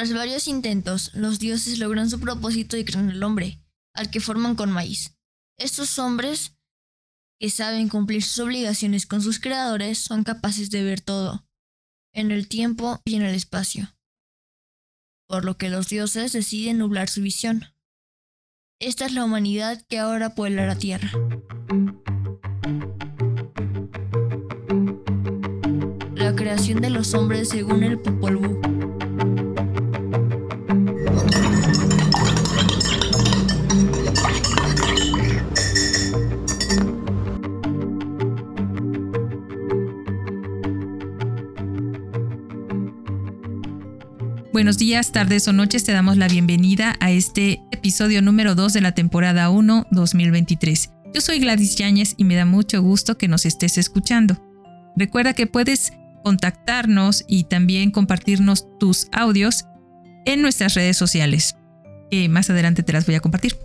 Tras varios intentos, los dioses logran su propósito y crean al hombre, al que forman con maíz. Estos hombres, que saben cumplir sus obligaciones con sus creadores, son capaces de ver todo, en el tiempo y en el espacio. Por lo que los dioses deciden nublar su visión. Esta es la humanidad que ahora puebla la tierra. La creación de los hombres según el Popol Vuh. Buenos días, tardes o noches, te damos la bienvenida a este episodio número 2 de la temporada 1 2023. Yo soy Gladys Yáñez y me da mucho gusto que nos estés escuchando. Recuerda que puedes contactarnos y también compartirnos tus audios en nuestras redes sociales, que más adelante te las voy a compartir.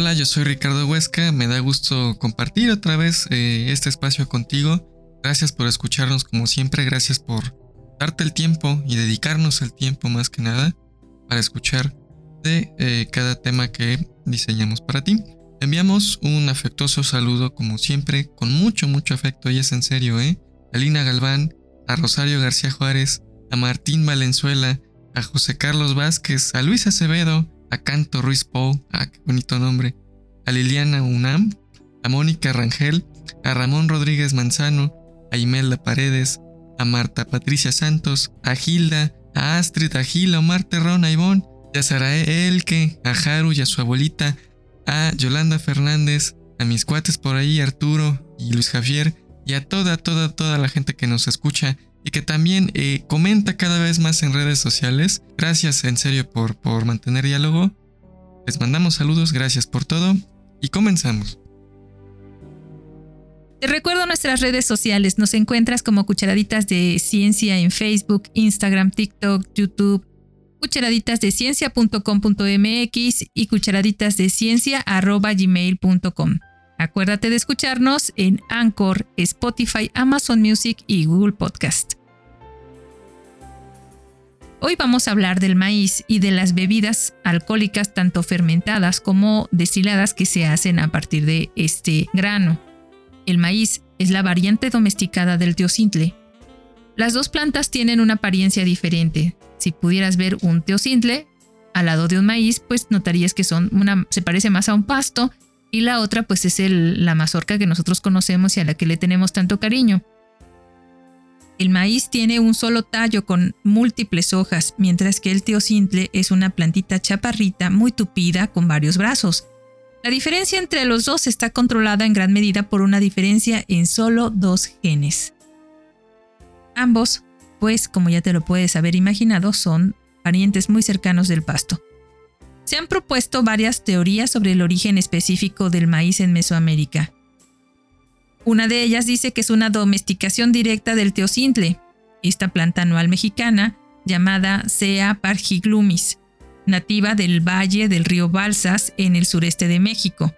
Hola, yo soy Ricardo Huesca, me da gusto compartir otra vez eh, este espacio contigo. Gracias por escucharnos como siempre, gracias por darte el tiempo y dedicarnos el tiempo más que nada para escuchar de eh, cada tema que diseñamos para ti. Enviamos un afectuoso saludo como siempre, con mucho, mucho afecto y es en serio, ¿eh? A Lina Galván, a Rosario García Juárez, a Martín Valenzuela, a José Carlos Vázquez, a Luis Acevedo, a Canto Ruiz Pou, ah, qué bonito nombre, a Liliana Unam, a Mónica Rangel, a Ramón Rodríguez Manzano, a Imelda Paredes, a Marta Patricia Santos, a Gilda, a Astrid, a Gila, Omar Terrón, a Ivonne, a Sarae Elke, a Haru y a su abuelita, a Yolanda Fernández, a mis cuates por ahí, Arturo y Luis Javier, y a toda, toda, toda la gente que nos escucha y que también eh, comenta cada vez más en redes sociales. Gracias en serio por, por mantener diálogo. Les mandamos saludos, gracias por todo y comenzamos. Te recuerdo nuestras redes sociales. Nos encuentras como Cucharaditas de Ciencia en Facebook, Instagram, TikTok, YouTube, cucharaditas de ciencia.com.mx y cucharaditas de ciencia.gmail.com. Acuérdate de escucharnos en Anchor, Spotify, Amazon Music y Google Podcast. Hoy vamos a hablar del maíz y de las bebidas alcohólicas tanto fermentadas como destiladas que se hacen a partir de este grano. El maíz es la variante domesticada del teocintle. Las dos plantas tienen una apariencia diferente. Si pudieras ver un teocintle al lado de un maíz, pues notarías que son se parece más a un pasto y la otra pues es la mazorca que nosotros conocemos y a la que le tenemos tanto cariño. El maíz tiene un solo tallo con múltiples hojas, mientras que el teocintle es una plantita chaparrita muy tupida con varios brazos. La diferencia entre los dos está controlada en gran medida por una diferencia en solo dos genes. Ambos, pues como ya te lo puedes haber imaginado, son parientes muy cercanos del pasto. Se han propuesto varias teorías sobre el origen específico del maíz en Mesoamérica. Una de ellas dice que es una domesticación directa del teocintle, esta planta anual mexicana llamada Sea pargiglumis, nativa del valle del río Balsas en el sureste de México.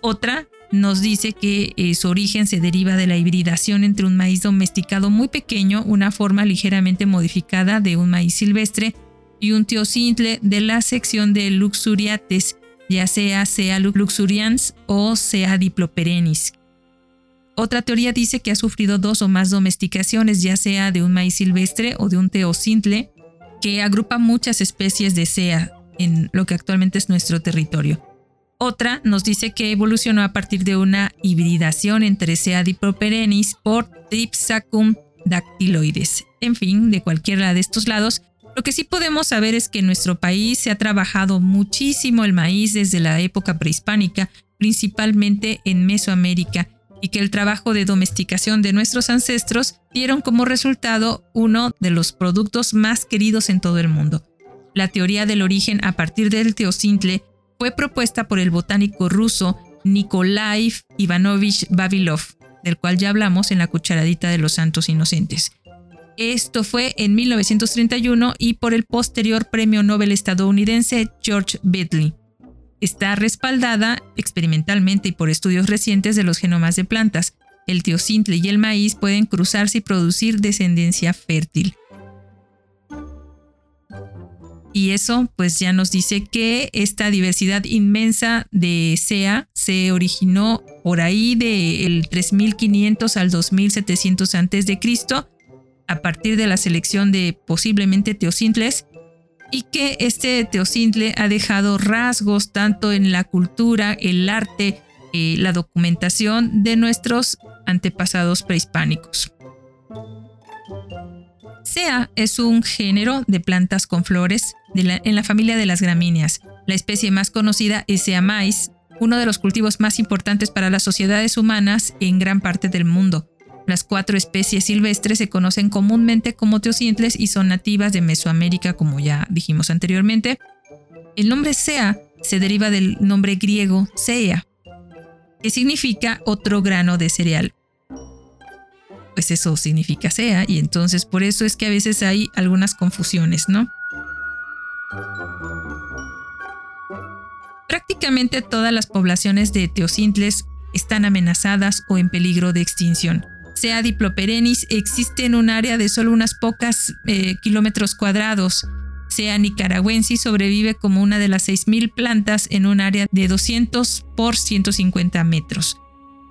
Otra nos dice que eh, su origen se deriva de la hibridación entre un maíz domesticado muy pequeño, una forma ligeramente modificada de un maíz silvestre, y un teocintle de la sección de Luxuriates, ya sea sea luxurians o sea diploperenis. Otra teoría dice que ha sufrido dos o más domesticaciones, ya sea de un maíz silvestre o de un teocintle, que agrupa muchas especies de sea en lo que actualmente es nuestro territorio. Otra nos dice que evolucionó a partir de una hibridación entre Sea diploperenis por Dipsacum dactyloides. En fin, de cualquiera de estos lados, lo que sí podemos saber es que en nuestro país se ha trabajado muchísimo el maíz desde la época prehispánica, principalmente en Mesoamérica, y que el trabajo de domesticación de nuestros ancestros dieron como resultado uno de los productos más queridos en todo el mundo. La teoría del origen a partir del teocintle fue propuesta por el botánico ruso Nikolai Ivanovich Babilov, del cual ya hablamos en la cucharadita de los santos inocentes. Esto fue en 1931 y por el posterior premio Nobel estadounidense George Bentley. está respaldada experimentalmente y por estudios recientes de los genomas de plantas. El teocintle y el maíz pueden cruzarse y producir descendencia fértil. Y eso pues ya nos dice que esta diversidad inmensa de SEA se originó por ahí del 3500 al 2700 a.C. a partir de la selección de posiblemente teocintles y que este teocintle ha dejado rasgos tanto en la cultura, el arte, eh, la documentación de nuestros antepasados prehispánicos. Sea es un género de plantas con flores en la familia de las gramíneas. La especie más conocida es Sea maíz, uno de los cultivos más importantes para las sociedades humanas en gran parte del mundo. Las cuatro especies silvestres se conocen comúnmente como teocintles y son nativas de Mesoamérica, como ya dijimos anteriormente. El nombre sea se deriva del nombre griego sea, que significa otro grano de cereal. Pues eso significa sea, y entonces por eso es que a veces hay algunas confusiones, ¿no? Prácticamente todas las poblaciones de teocintles están amenazadas o en peligro de extinción sea diploperenis, existe en un área de solo unas pocas eh, kilómetros cuadrados. Sea nicaragüensis sobrevive como una de las 6.000 plantas en un área de 200 por 150 metros.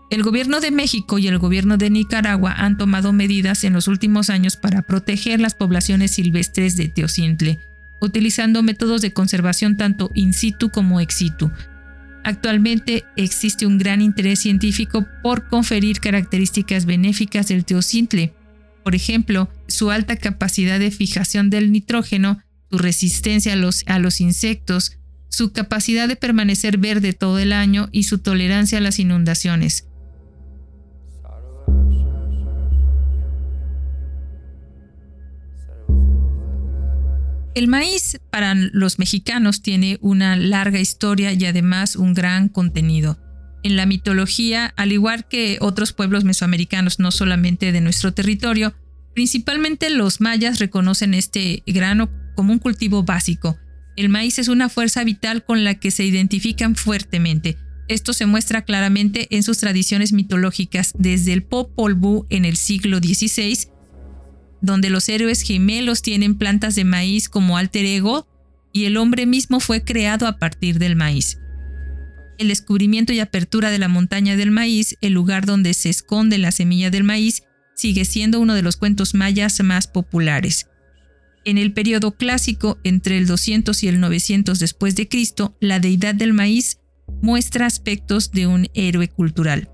El gobierno de México y el gobierno de Nicaragua han tomado medidas en los últimos años para proteger las poblaciones silvestres de teocintle, utilizando métodos de conservación tanto in situ como ex situ, Actualmente existe un gran interés científico por conferir características benéficas del teocintle. Por ejemplo, su alta capacidad de fijación del nitrógeno, su resistencia a los, a los insectos, su capacidad de permanecer verde todo el año y su tolerancia a las inundaciones. El maíz para los mexicanos tiene una larga historia y además un gran contenido. En la mitología, al igual que otros pueblos mesoamericanos, no solamente de nuestro territorio, principalmente los mayas reconocen este grano como un cultivo básico. El maíz es una fuerza vital con la que se identifican fuertemente. Esto se muestra claramente en sus tradiciones mitológicas desde el Popol Vuh en el siglo XVI donde los héroes gemelos tienen plantas de maíz como alter ego y el hombre mismo fue creado a partir del maíz. El descubrimiento y apertura de la montaña del maíz, el lugar donde se esconde la semilla del maíz, sigue siendo uno de los cuentos mayas más populares. En el periodo clásico, entre el 200 y el 900 después de Cristo, la deidad del maíz muestra aspectos de un héroe cultural.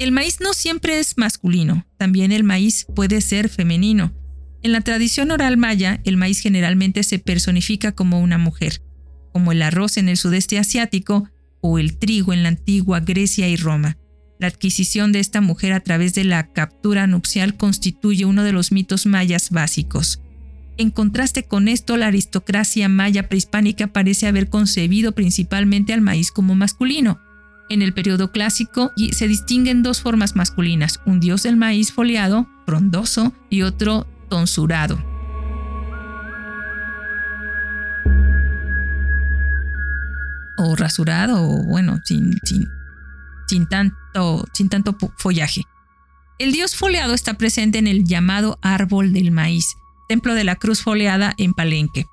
El maíz no siempre es masculino, también el maíz puede ser femenino. En la tradición oral maya, el maíz generalmente se personifica como una mujer, como el arroz en el sudeste asiático o el trigo en la antigua Grecia y Roma. La adquisición de esta mujer a través de la captura nupcial constituye uno de los mitos mayas básicos. En contraste con esto, la aristocracia maya prehispánica parece haber concebido principalmente al maíz como masculino, en el periodo clásico se distinguen dos formas masculinas, un dios del maíz foliado, frondoso, y otro tonsurado. O rasurado, o bueno, sin, sin, tanto, sin tanto follaje. El dios foliado está presente en el llamado árbol del maíz, templo de la cruz foliada en Palenque.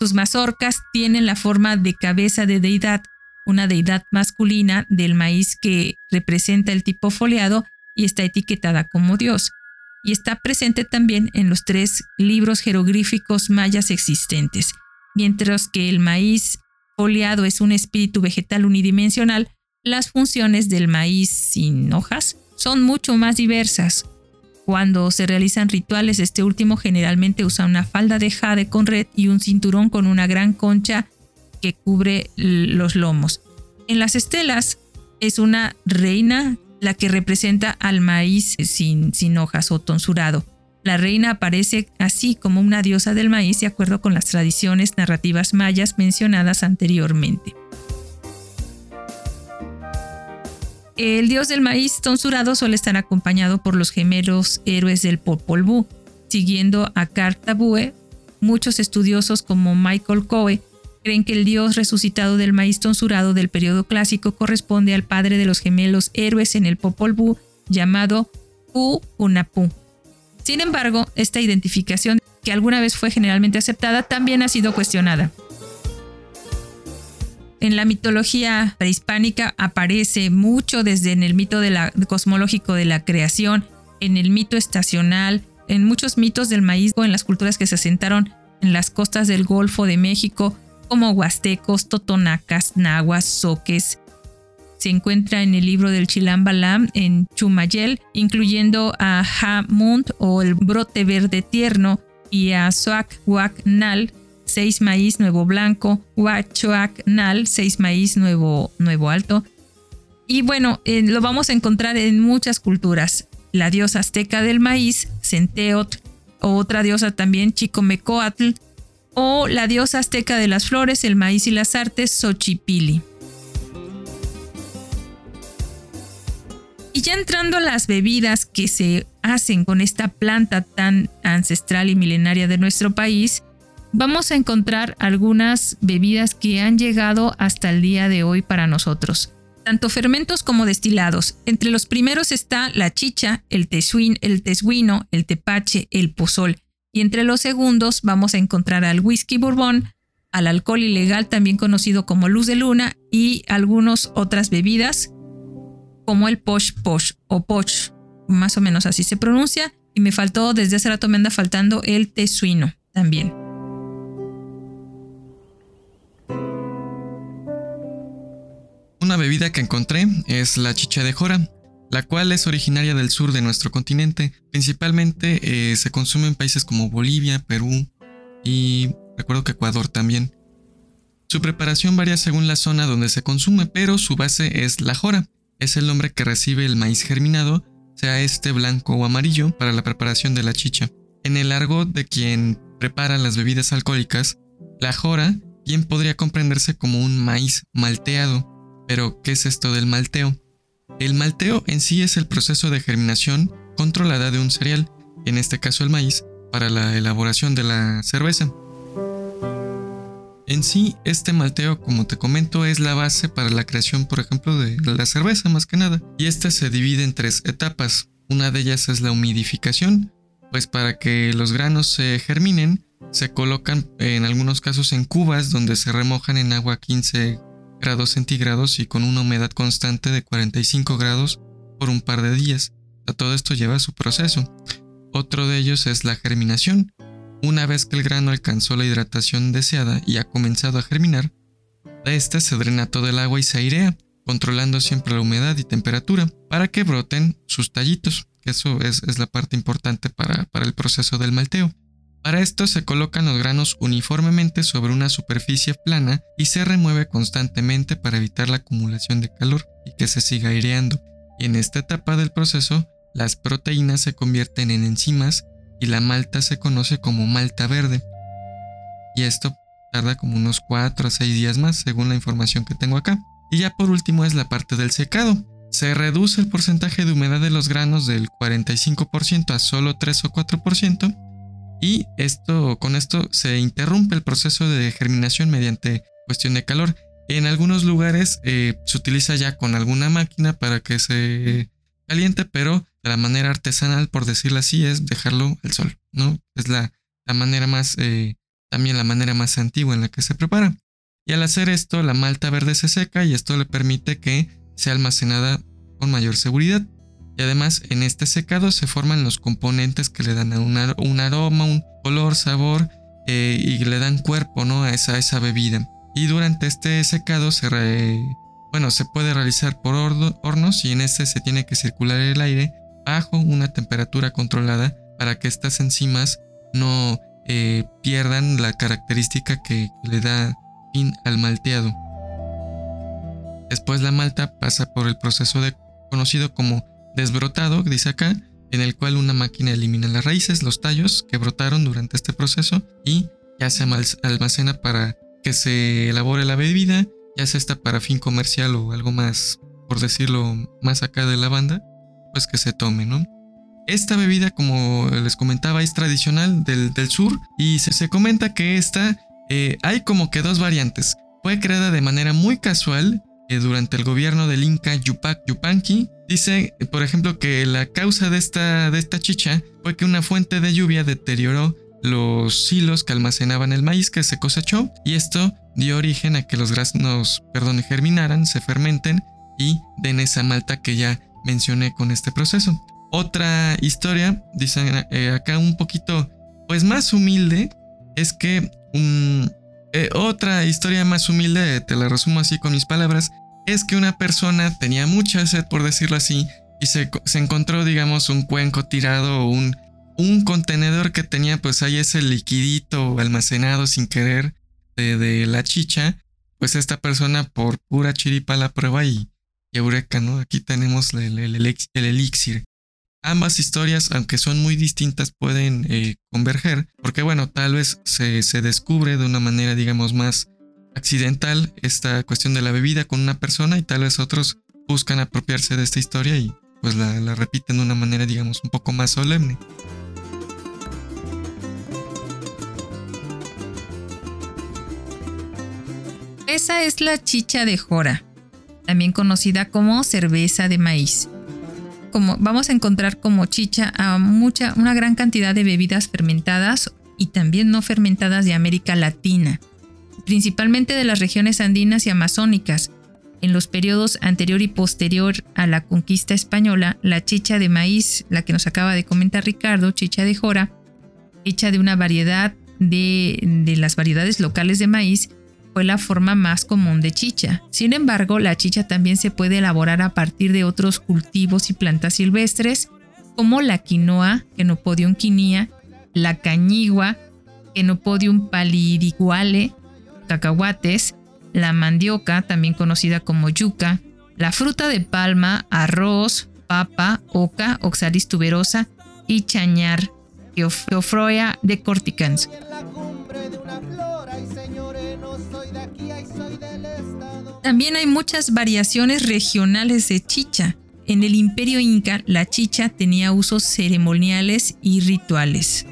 Sus mazorcas tienen la forma de cabeza de deidad una deidad masculina del maíz que representa el tipo foliado y está etiquetada como Dios. Y está presente también en los tres libros jeroglíficos mayas existentes. Mientras que el maíz foliado es un espíritu vegetal unidimensional, las funciones del maíz sin hojas son mucho más diversas. Cuando se realizan rituales, este último generalmente usa una falda de jade con red y un cinturón con una gran concha que cubre los lomos. En las estelas es una reina la que representa al maíz sin, hojas o tonsurado. La reina aparece así como una diosa del maíz de acuerdo con las tradiciones narrativas mayas mencionadas anteriormente. El dios del maíz tonsurado suele estar acompañado por los gemelos héroes del Popol Vuh, siguiendo a Cartabue muchos estudiosos como Michael Coe creen que el dios resucitado del maíz tonsurado del periodo clásico corresponde al padre de los gemelos héroes en el Popol Vuh llamado Pu-Unapu. Sin embargo, esta identificación, que alguna vez fue generalmente aceptada, también ha sido cuestionada. En la mitología prehispánica aparece mucho desde en el mito cosmológico de la creación, en el mito estacional, en muchos mitos del maíz o en las culturas que se asentaron en las costas del Golfo de México, como huastecos, totonacas, nahuas, soques. Se encuentra en el libro del Chilam Balam en Chumayel, incluyendo a Ha-Munt o el brote verde tierno y a Soak Nal, seis maíz nuevo blanco, Huachoac Nal, seis maíz nuevo, nuevo alto. Y bueno, eh, lo vamos a encontrar en muchas culturas. La diosa azteca del maíz, Centeot, otra diosa también, Chicomecoatl, o la diosa azteca de las flores, el maíz y las artes, Xochipili. Y ya entrando a las bebidas que se hacen con esta planta tan ancestral y milenaria de nuestro país, vamos a encontrar algunas bebidas que han llegado hasta el día de hoy para nosotros. Tanto fermentos como destilados. Entre los primeros está la chicha, el, tesuin, el tesguino, el tepache, el pozol. Y entre los segundos vamos a encontrar al whisky bourbon, al alcohol ilegal también conocido como luz de luna y algunas otras bebidas como el posh posh o poch, más o menos así se pronuncia. Y me faltó, desde hace rato me anda faltando el tesuino también. Una bebida que encontré es la chicha de jora, la cual es originaria del sur de nuestro continente. Principalmente eh, se consume en países como Bolivia, Perú y recuerdo que Ecuador también. Su preparación varía según la zona donde se consume, pero su base es la jora. Es el nombre que recibe el maíz germinado, sea este blanco o amarillo, para la preparación de la chicha. En el argot de quien prepara las bebidas alcohólicas, la jora bien podría comprenderse como un maíz malteado, pero, ¿qué es esto del malteo? El malteo en sí es el proceso de germinación controlada de un cereal, en este caso el maíz, para la elaboración de la cerveza. En sí, este malteo, como te comento, es la base para la creación, por ejemplo, de la cerveza más que nada. Y esta se divide en tres etapas. Una de ellas es la humidificación, pues para que los granos se germinen, se colocan en algunos casos en cubas donde se remojan en agua 15 grados centígrados y con una humedad constante de 45 grados por un par de días. todo esto lleva su proceso. Otro de ellos es la germinación. Una vez que el grano alcanzó la hidratación deseada y ha comenzado a germinar, de este se drena todo el agua y se airea, controlando siempre la humedad y temperatura para que broten sus tallitos, eso es, la parte importante para el proceso del malteo. Para esto se colocan los granos uniformemente sobre una superficie plana y se remueve constantemente para evitar la acumulación de calor y que se siga aireando. Y en esta etapa del proceso, las proteínas se convierten en enzimas y la malta se conoce como malta verde. Y esto tarda como unos 4 a 6 días más según la información que tengo acá. Y ya por último es la parte del secado. Se reduce el porcentaje de humedad de los granos del 45% a solo 3 o 4% y esto, con esto se interrumpe el proceso de germinación mediante cuestión de calor. En algunos lugares eh, se utiliza ya con alguna máquina para que se caliente, pero de la manera artesanal, por decirlo así, es dejarlo al sol, ¿no? Es la, manera más, eh, también la manera más antigua en la que se prepara. Y al hacer esto, la malta verde se seca y esto le permite que sea almacenada con mayor seguridad. Y además en este secado se forman los componentes que le dan un, aroma, un color, sabor eh, y le dan cuerpo ¿no? a, esa, bebida. Y durante este secado se, bueno, se puede realizar por hornos y en este se tiene que circular el aire bajo una temperatura controlada para que estas enzimas no eh, pierdan la característica que le da fin al malteado. Después la malta pasa por el proceso conocido como desbrotado, dice acá, en el cual una máquina elimina las raíces, los tallos que brotaron durante este proceso y ya se almacena para que se elabore la bebida, ya sea esta para fin comercial o algo más, por decirlo, más acá de la banda, pues que se tome, ¿no? Esta bebida, como les comentaba, es tradicional del, sur y se, comenta que esta eh, hay como que dos variantes. Fue creada de manera muy casual eh, durante el gobierno del Inca Yupac Yupanqui. Dice, por ejemplo, que la causa de esta, de esta chicha fue que una fuente de lluvia deterioró los silos que almacenaban el maíz que se cosechó y esto dio origen a que los granos, perdón, germinaran, se fermenten y den esa malta que ya mencioné con este proceso. Otra historia, dicen eh, acá un poquito, pues más humilde, es que eh, otra historia más humilde, te la resumo así con mis palabras, es que una persona tenía mucha sed, por decirlo así, y se, se encontró, digamos, un cuenco tirado o un un contenedor que tenía pues ahí ese liquidito almacenado sin querer de, la chicha, pues esta persona por pura chiripa la prueba y, eureka, ¿no? Aquí tenemos el, elixir. Ambas historias, aunque son muy distintas, pueden eh, converger, porque bueno, tal vez se, descubre de una manera, digamos, más accidental esta cuestión de la bebida con una persona y tal vez otros buscan apropiarse de esta historia y pues la, repiten de una manera, digamos, un poco más solemne. Esa es la chicha de jora, también conocida como cerveza de maíz. Como vamos a encontrar como chicha a mucha, una gran cantidad de bebidas fermentadas y también no fermentadas de América Latina, principalmente de las regiones andinas y amazónicas. En los periodos anterior y posterior a la conquista española, la chicha de maíz, la que nos acaba de comentar Ricardo, chicha de jora, hecha de una variedad de, las variedades locales de maíz, fue la forma más común de chicha. Sin embargo, la chicha también se puede elaborar a partir de otros cultivos y plantas silvestres, como la quinoa, Kenopodium quinia, la cañigua, Kenopodium palidiguale, cacahuates, la mandioca, también conocida como yuca, la fruta de palma, arroz, papa, oca, oxalis tuberosa y chañar, Geoffroya de corticans. También hay muchas variaciones regionales de chicha. En el imperio inca, la chicha tenía usos ceremoniales y rituales.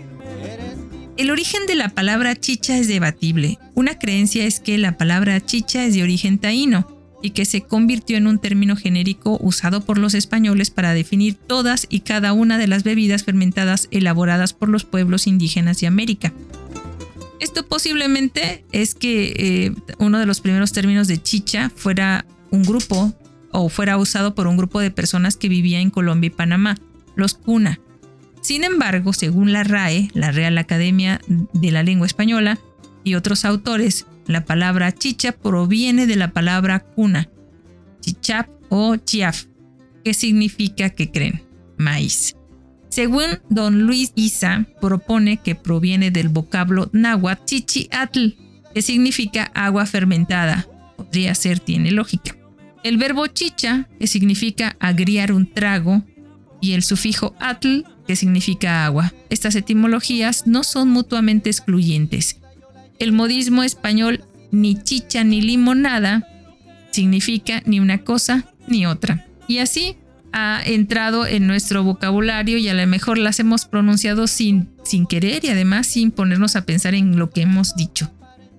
El origen de la palabra chicha es debatible. Una creencia es que la palabra chicha es de origen taíno y que se convirtió en un término genérico usado por los españoles para definir todas y cada una de las bebidas fermentadas elaboradas por los pueblos indígenas de América. Esto posiblemente es que eh, uno de los primeros términos de chicha fuera un grupo o fuera usado por un grupo de personas que vivía en Colombia y Panamá, los cuna. Sin embargo, según la RAE, la Real Academia de la Lengua Española, y otros autores, la palabra chicha proviene de la palabra cuna, chichap o chiaf, que significa que creen, maíz. Según don Luis Isa, propone que proviene del vocablo náhuatl chichiatl, que significa agua fermentada. Podría ser, tiene lógica. El verbo chicha, que significa agriar un trago, y el sufijo atl, que significa agua. Estas etimologías no son mutuamente excluyentes. El modismo español ni chicha ni limonada significa ni una cosa ni otra. Y así ha entrado en nuestro vocabulario y a lo mejor las hemos pronunciado sin, sin querer y además sin ponernos a pensar en lo que hemos dicho.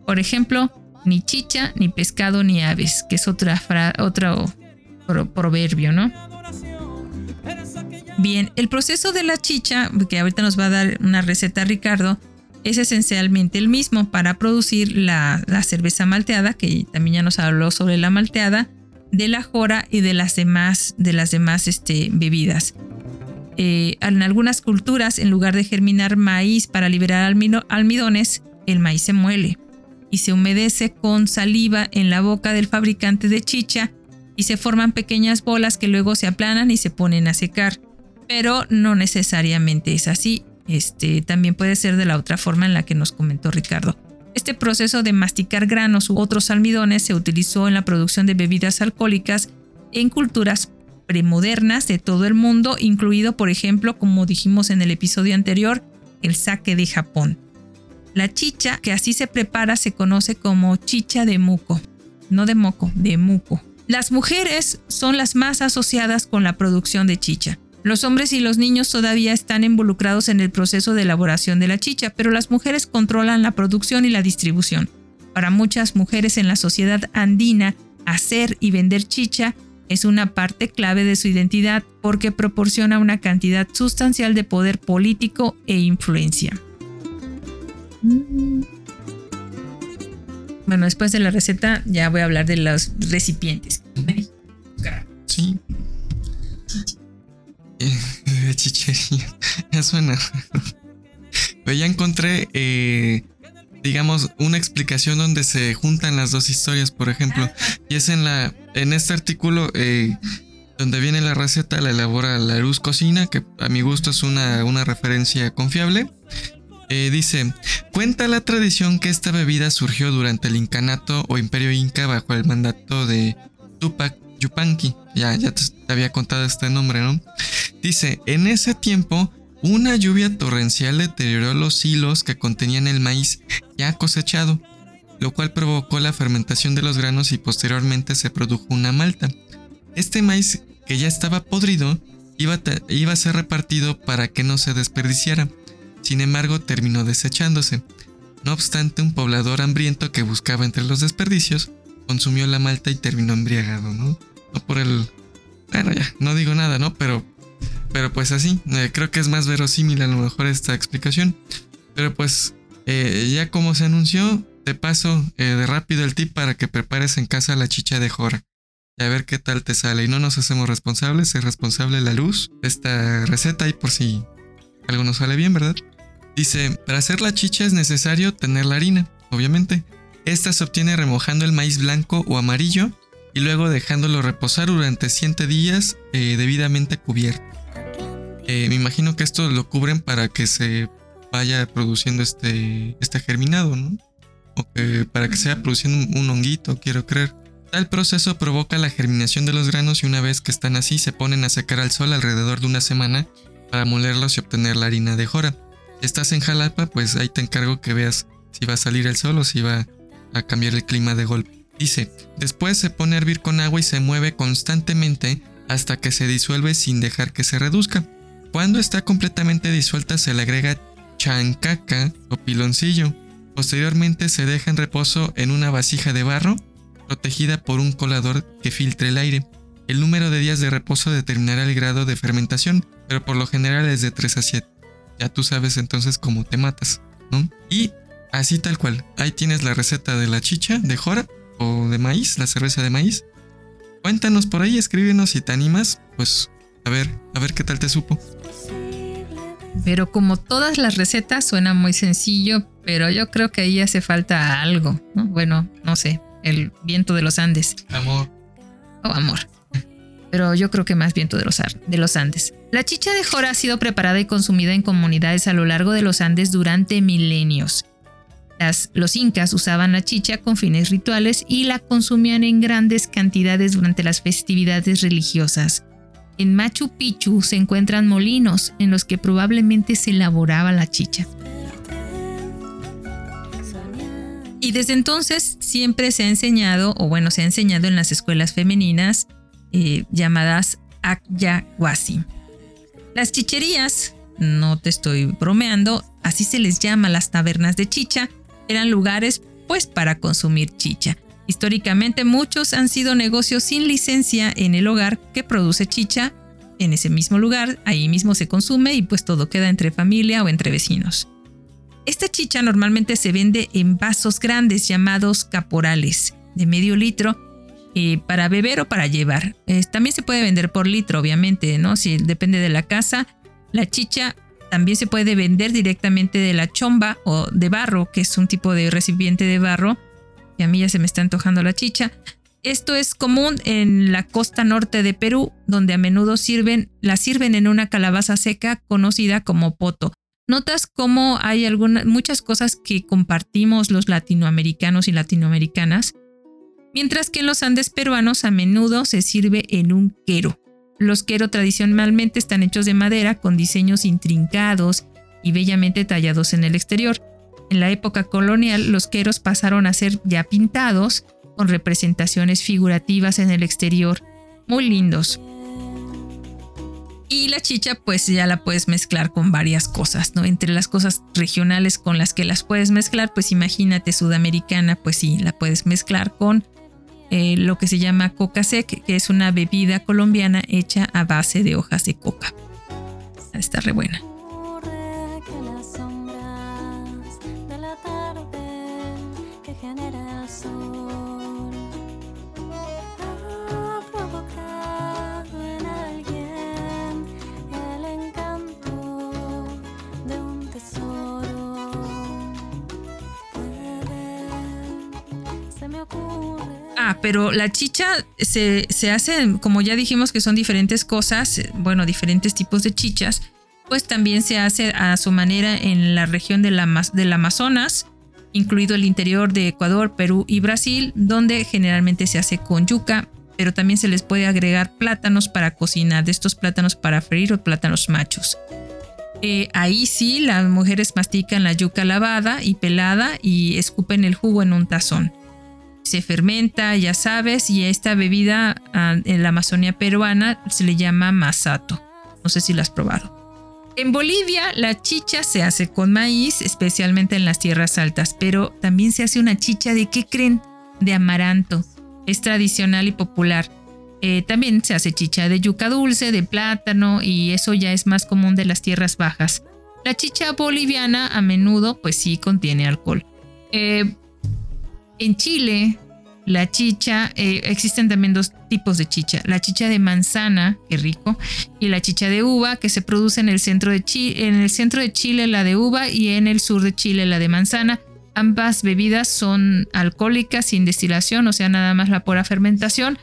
Por ejemplo, ni chicha, ni pescado, ni aves, que es otra otro proverbio, ¿no? Bien, el proceso de la chicha, que ahorita nos va a dar una receta Ricardo, es esencialmente el mismo para producir la, la cerveza malteada, que también ya nos habló sobre la malteada, de la jora y de las demás, de las demás este, bebidas. Eh, en algunas culturas, en lugar de germinar maíz para liberar almidones, el maíz se muele y se humedece con saliva en la boca del fabricante de chicha y se forman pequeñas bolas que luego se aplanan y se ponen a secar. Pero no necesariamente es así. Este, también puede ser de la otra forma en la que nos comentó Ricardo. Este proceso de masticar granos u otros almidones se utilizó en la producción de bebidas alcohólicas en culturas premodernas de todo el mundo, incluido, por ejemplo, como dijimos en el episodio anterior, el sake de Japón. La chicha que así se prepara se conoce como chicha de muco, no de moco, de muco. Las mujeres son las más asociadas con la producción de chicha. Los hombres y los niños todavía están involucrados en el proceso de elaboración de la chicha, pero las mujeres controlan la producción y la distribución. Para muchas mujeres en la sociedad andina, hacer y vender chicha es una parte clave de su identidad porque proporciona una cantidad sustancial de poder político e influencia. Bueno, después de la receta ya voy a hablar de los recipientes. Sí. Eh, chichería. Ya suena. Pero ya encontré, eh, digamos, una explicación donde se juntan las dos historias, por ejemplo. Y es en la. En este artículo. Eh, donde viene la receta, la elabora la Luz Cocina, que a mi gusto es una, una referencia confiable. dice, cuenta la tradición que esta bebida surgió durante el incanato o imperio inca bajo el mandato de Tupac Yupanqui. Ya, ya te había contado este nombre, ¿no? Dice, en ese tiempo, una lluvia torrencial deterioró los hilos que contenían el maíz ya cosechado, lo cual provocó la fermentación de los granos y posteriormente se produjo una malta. Este maíz, que ya estaba podrido, iba iba a ser repartido para que no se desperdiciara. Sin embargo, terminó desechándose. No obstante, un poblador hambriento que buscaba entre los desperdicios consumió la malta y terminó embriagado, ¿no? No por el... Bueno, ya, no digo nada, ¿no? Pero, pero pues así, eh, creo que es más verosímil a lo mejor esta explicación. Pero pues, eh, ya como se anunció, te paso eh, de rápido el tip para que prepares en casa la chicha de jora. Y a ver qué tal te sale. Y no nos hacemos responsables, es responsable la luz de esta receta y por si algo nos sale bien, ¿verdad? Dice, para hacer la chicha es necesario tener la harina, obviamente. Esta se obtiene remojando el maíz blanco o amarillo y luego dejándolo reposar durante 7 días eh, debidamente cubierto. Eh, me imagino que esto lo cubren para que se vaya produciendo este, este germinado, ¿no? O que para que sea produciendo un honguito, quiero creer. Tal proceso provoca la germinación de los granos y una vez que están así se ponen a secar al sol alrededor de una semana para molerlos y obtener la harina de jora. Si estás en Jalapa, pues ahí te encargo que veas si va a salir el sol o si va a cambiar el clima de golpe. Dice, después se pone a hervir con agua y se mueve constantemente hasta que se disuelve sin dejar que se reduzca. Cuando está completamente disuelta se le agrega chancaca o piloncillo. Posteriormente se deja en reposo en una vasija de barro protegida por un colador que filtre el aire. El número de días de reposo determinará el grado de fermentación, pero por lo general es de 3 a 7. Ya tú sabes entonces cómo te matas. Y así tal cual, ahí tienes la receta de la chicha de jora o de maíz, la cerveza de maíz. Cuéntanos por ahí, escríbenos si te animas, pues a ver, a ver qué tal te supo. Pero como todas las recetas suena muy sencillo, pero yo creo que ahí hace falta algo, Bueno, no sé, el viento de los Andes. Amor. Oh, amor. Pero yo creo que más viento de los, de los Andes. La chicha de jora ha sido preparada y consumida en comunidades a lo largo de los Andes durante milenios los incas usaban la chicha con fines rituales y la consumían en grandes cantidades durante las festividades religiosas. En Machu Picchu se encuentran molinos en los que probablemente se elaboraba la chicha. Y desde entonces siempre se ha enseñado, o bueno, se ha enseñado en las escuelas femeninas eh, llamadas Akyawasi. Las chicherías, no te estoy bromeando, así se les llama las tabernas de chicha, eran lugares pues para consumir chicha. Históricamente muchos han sido negocios sin licencia en el hogar que produce chicha en ese mismo lugar, ahí mismo se consume y pues todo queda entre familia o entre vecinos. Esta chicha normalmente se vende en vasos grandes llamados caporales, de medio litro, eh, para beber o para llevar. también se puede vender por litro, obviamente, ¿no? Si depende de la casa. La chicha también se puede vender directamente de la chomba o de barro, que es un tipo de recipiente de barro. Y a mí ya se me está antojando la chicha. Esto es común en la costa norte de Perú, donde a menudo sirven, la sirven en una calabaza seca conocida como poto. Notas cómo hay algunas, muchas cosas que compartimos los latinoamericanos y latinoamericanas, mientras que en los Andes peruanos a menudo se sirve en un quero. Los quero tradicionalmente están hechos de madera con diseños intrincados y bellamente tallados en el exterior. En la época colonial, los queros pasaron a ser ya pintados con representaciones figurativas en el exterior, muy lindos. Y la chicha pues ya la puedes mezclar con varias cosas, ¿no? Entre las cosas regionales con las que las puedes mezclar, pues imagínate sudamericana, pues sí, la puedes mezclar con eh, lo que se llama coca sec, que es una bebida colombiana hecha a base de hojas de coca. Está re buena. Pero la chicha se, hace, como ya dijimos que son diferentes cosas, bueno, diferentes tipos de chichas, pues también se hace a su manera en la región del Amazonas, incluido el interior de Ecuador, Perú y Brasil, donde generalmente se hace con yuca, pero también se les puede agregar plátanos para cocinar, de estos plátanos para freír o plátanos machos. Eh, ahí sí, las mujeres mastican la yuca lavada y pelada y escupen el jugo en un tazón se fermenta, ya sabes, y esta bebida ah, en la Amazonía peruana se le llama masato. No sé si la has probado. En Bolivia la chicha se hace con maíz, especialmente en las tierras altas, pero también se hace una chicha de qué? De amaranto. Es tradicional y popular. Eh, también se hace chicha de yuca dulce, de plátano y eso ya es más común de las tierras bajas. La chicha boliviana a menudo pues sí contiene alcohol. Eh, en Chile, la chicha, eh, existen también dos tipos de chicha. La chicha de manzana, qué rico, y la chicha de uva, que se produce en el centro de en el centro de Chile la de uva y en el sur de Chile la de manzana. Ambas bebidas son alcohólicas sin destilación, o sea, nada más la pura fermentación.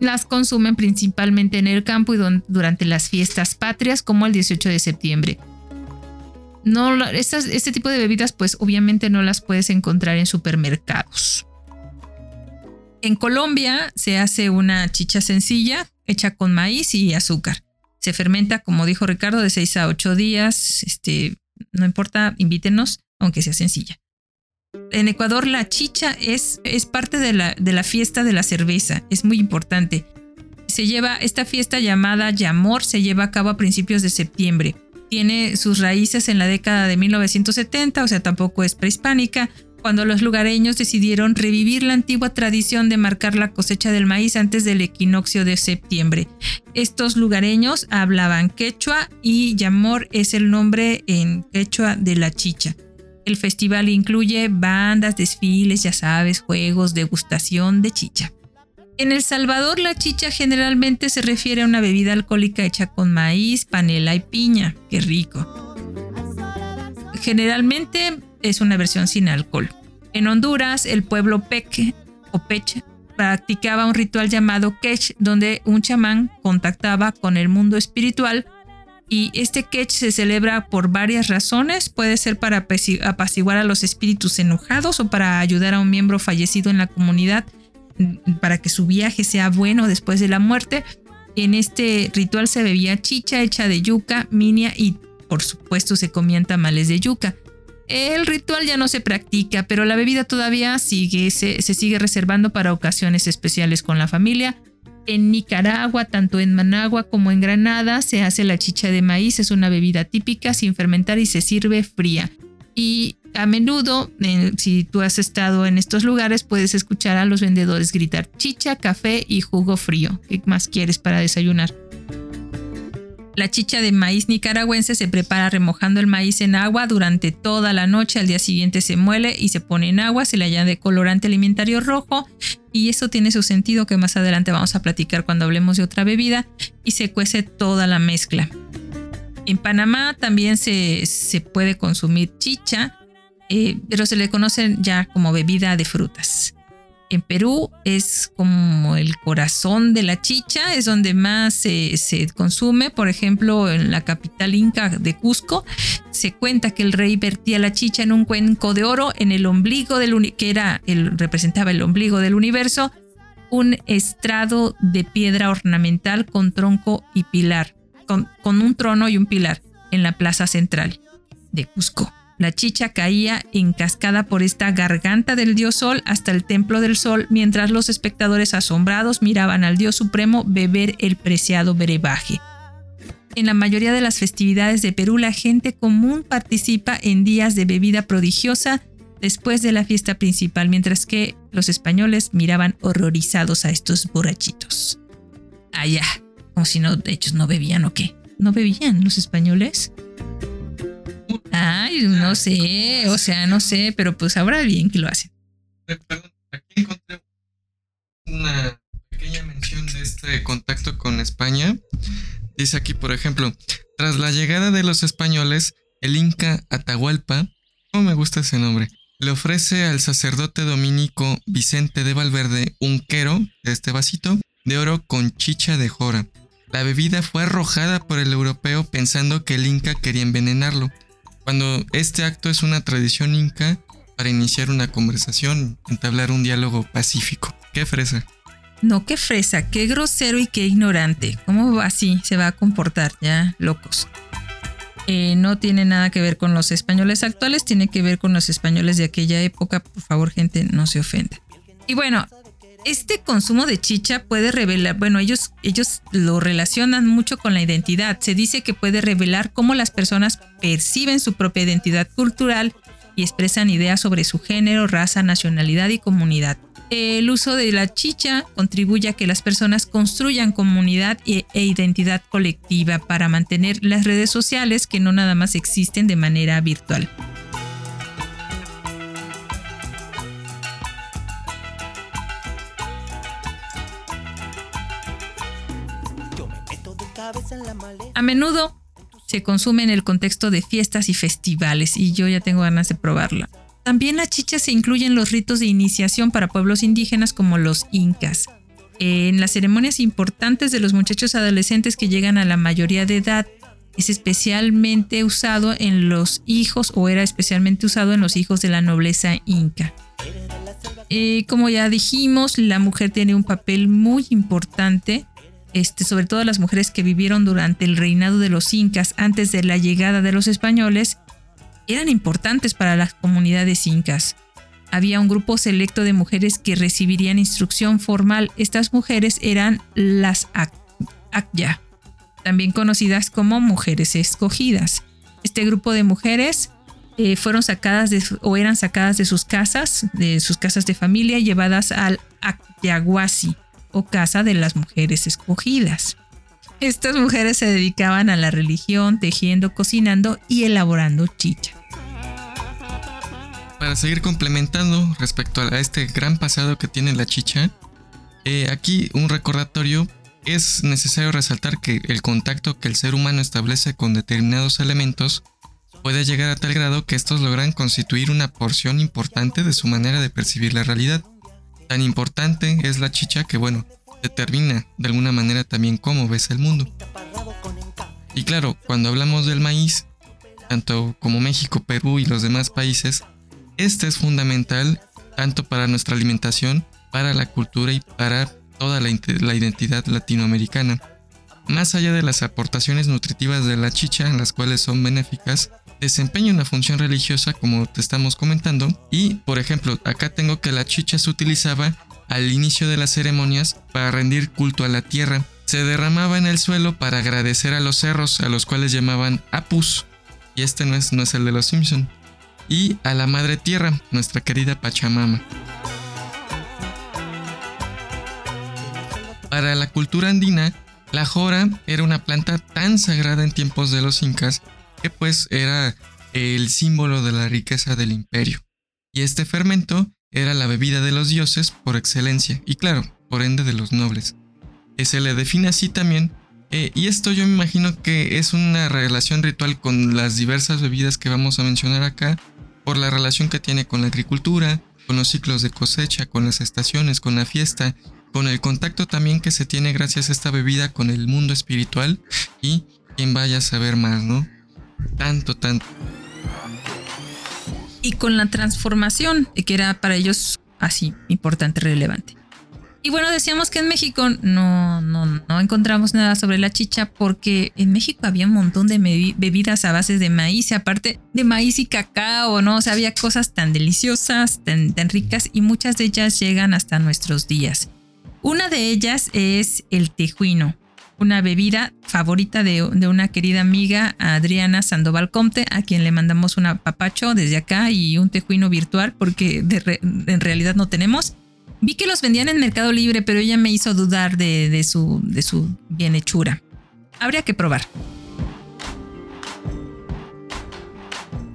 Las consumen principalmente en el campo y durante las fiestas patrias, como el 18 de septiembre. No, este tipo de bebidas pues obviamente no las puedes encontrar en supermercados. En Colombia se hace una chicha sencilla hecha con maíz y azúcar. Se fermenta, como dijo Ricardo, de 6 a 8 días. Este, no importa, invítenos, aunque sea sencilla. En Ecuador la chicha es, es parte de la, de la fiesta de la cerveza. Es muy importante. Se lleva esta fiesta llamada Yamor, se lleva a cabo a principios de septiembre tiene sus raíces en la década de 1970, o sea, tampoco es prehispánica, cuando los lugareños decidieron revivir la antigua tradición de marcar la cosecha del maíz antes del equinoccio de septiembre. Estos lugareños hablaban quechua y Yamor es el nombre en quechua de la chicha. El festival incluye bandas, desfiles, ya sabes, juegos, degustación de chicha. En El Salvador la chicha generalmente se refiere a una bebida alcohólica hecha con maíz, panela y piña. ¡Qué rico! Generalmente es una versión sin alcohol. En Honduras, el pueblo Peque o Pech practicaba un ritual llamado Kech, donde un chamán contactaba con el mundo espiritual y este Kech se celebra por varias razones. Puede ser para apaciguar a los espíritus enojados o para ayudar a un miembro fallecido en la comunidad para que su viaje sea bueno después de la muerte. En este ritual se bebía chicha hecha de yuca, minia y por supuesto se comían tamales de yuca. El ritual ya no se practica, pero la bebida todavía sigue, se, se sigue reservando para ocasiones especiales con la familia. En Nicaragua, tanto en Managua como en Granada, se hace la chicha de maíz, es una bebida típica sin fermentar y se sirve fría. Y a menudo, si tú has estado en estos lugares, puedes escuchar a los vendedores gritar chicha, café y jugo frío. ¿Qué más quieres para desayunar? La chicha de maíz nicaragüense se prepara remojando el maíz en agua durante toda la noche. Al día siguiente se muele y se pone en agua. Se le añade colorante alimentario rojo. Y eso tiene su sentido que más adelante vamos a platicar cuando hablemos de otra bebida. Y se cuece toda la mezcla. En Panamá también se, se puede consumir chicha eh, pero se le conoce ya como bebida de frutas. En Perú es como el corazón de la chicha, es donde más se, consume. Por ejemplo, en la capital inca de Cusco, se cuenta que el rey vertía la chicha en un cuenco de oro en el ombligo del que era el, representaba el ombligo del universo, un estrado de piedra ornamental con tronco y pilar, con, con un trono y un pilar en la plaza central de Cusco. La chicha caía en cascada por esta garganta del dios Sol hasta el templo del Sol, mientras los espectadores asombrados miraban al dios supremo beber el preciado brebaje. en la mayoría de las festividades de Perú la gente común participa en días de bebida prodigiosa después de la fiesta principal, mientras que los españoles miraban horrorizados a estos borrachitos. Allá, como si no, ellos no bebían o qué. ¿No bebían los españoles? Ay, no sé, o sea, no sé, pero pues habrá bien que lo hacen. Aquí encontré una pequeña mención de este contacto con España. Dice aquí, por ejemplo, tras la llegada de los españoles, el Inca Atahualpa, ¿cómo me gusta ese nombre? Le ofrece al sacerdote dominico Vicente de Valverde un quero, este vasito, de oro con chicha de jora. La bebida fue arrojada por el europeo pensando que el Inca quería envenenarlo, cuando este acto es una tradición inca para iniciar una conversación, entablar un diálogo pacífico. ¿Qué fresa? No, qué fresa, qué grosero y qué ignorante. ¿Cómo así se va a comportar? Ya, locos. Eh, no tiene nada que ver con los españoles actuales, tiene que ver con los españoles de aquella época. Por favor, gente, no se ofenda. Y bueno, este consumo de chicha puede revelar, bueno, ellos, ellos lo relacionan mucho con la identidad. Se dice que puede revelar cómo las personas perciben su propia identidad cultural y expresan ideas sobre su género, raza, nacionalidad y comunidad. El uso de la chicha contribuye a que las personas construyan comunidad e, e identidad colectiva para mantener las redes sociales que no nada más existen de manera virtual. A menudo se consume en el contexto de fiestas y festivales y yo ya tengo ganas de probarla. También la chicha se incluye en los ritos de iniciación para pueblos indígenas como los incas. En las ceremonias importantes de los muchachos adolescentes que llegan a la mayoría de edad, es especialmente usado en los hijos o era especialmente usado en los hijos de la nobleza inca. Eh, como ya dijimos, la mujer tiene un papel muy importante este, sobre todo las mujeres que vivieron durante el reinado de los incas antes de la llegada de los españoles, eran importantes para las comunidades incas. Había un grupo selecto de mujeres que recibirían instrucción formal. Estas mujeres eran las Akya, también conocidas como mujeres escogidas. Este grupo de mujeres eh, fueron sacadas o eran sacadas de sus casas, de sus casas de familia, llevadas al Akyaguasi, o casa de las mujeres escogidas. Estas mujeres se dedicaban a la religión, tejiendo, cocinando y elaborando chicha. Para seguir complementando respecto a este gran pasado que tiene la chicha, eh, aquí un recordatorio es necesario resaltar que el contacto que el ser humano establece con determinados elementos puede llegar a tal grado que estos logran constituir una porción importante de su manera de percibir la realidad. Tan importante es la chicha que, bueno, determina de alguna manera también cómo ves el mundo. Y claro, cuando hablamos del maíz, tanto como México, Perú y los demás países, este es fundamental tanto para nuestra alimentación, para la cultura y para toda la, identidad latinoamericana. Más allá de las aportaciones nutritivas de la chicha, las cuales son benéficas, desempeña una función religiosa como te estamos comentando y, por ejemplo, acá tengo que la chicha se utilizaba al inicio de las ceremonias para rendir culto a la tierra. Se derramaba en el suelo para agradecer a los cerros, a los cuales llamaban Apus, y este no es, no es el de los Simpson, y a la Madre Tierra, nuestra querida Pachamama. Para la cultura andina, la jora era una planta tan sagrada en tiempos de los incas que pues era el símbolo de la riqueza del imperio. Y este fermento era la bebida de los dioses por excelencia, y claro, por ende de los nobles. Se le define así también, eh, y esto yo me imagino que es una relación ritual con las diversas bebidas que vamos a mencionar acá, por la relación que tiene con la agricultura, con los ciclos de cosecha, con las estaciones, con la fiesta, con el contacto también que se tiene gracias a esta bebida con el mundo espiritual y quien vaya a saber más, ¿no? Tanto, tanto. Y con la transformación, que era para ellos así importante, relevante. Y bueno, decíamos que en México no, no, no encontramos nada sobre la chicha porque en México había un montón de bebidas a base de maíz, aparte de maíz y cacao, ¿no? O sea, había cosas tan deliciosas, tan, tan ricas y muchas de ellas llegan hasta nuestros días. Una de ellas es el tejuino. Una bebida favorita de, una querida amiga, Adriana Sandoval Comte, a quien le mandamos un apapacho desde acá y un tejuino virtual porque en realidad no tenemos. Vi que los vendían en Mercado Libre, pero ella me hizo dudar de, su, de su bienhechura. Habría que probar.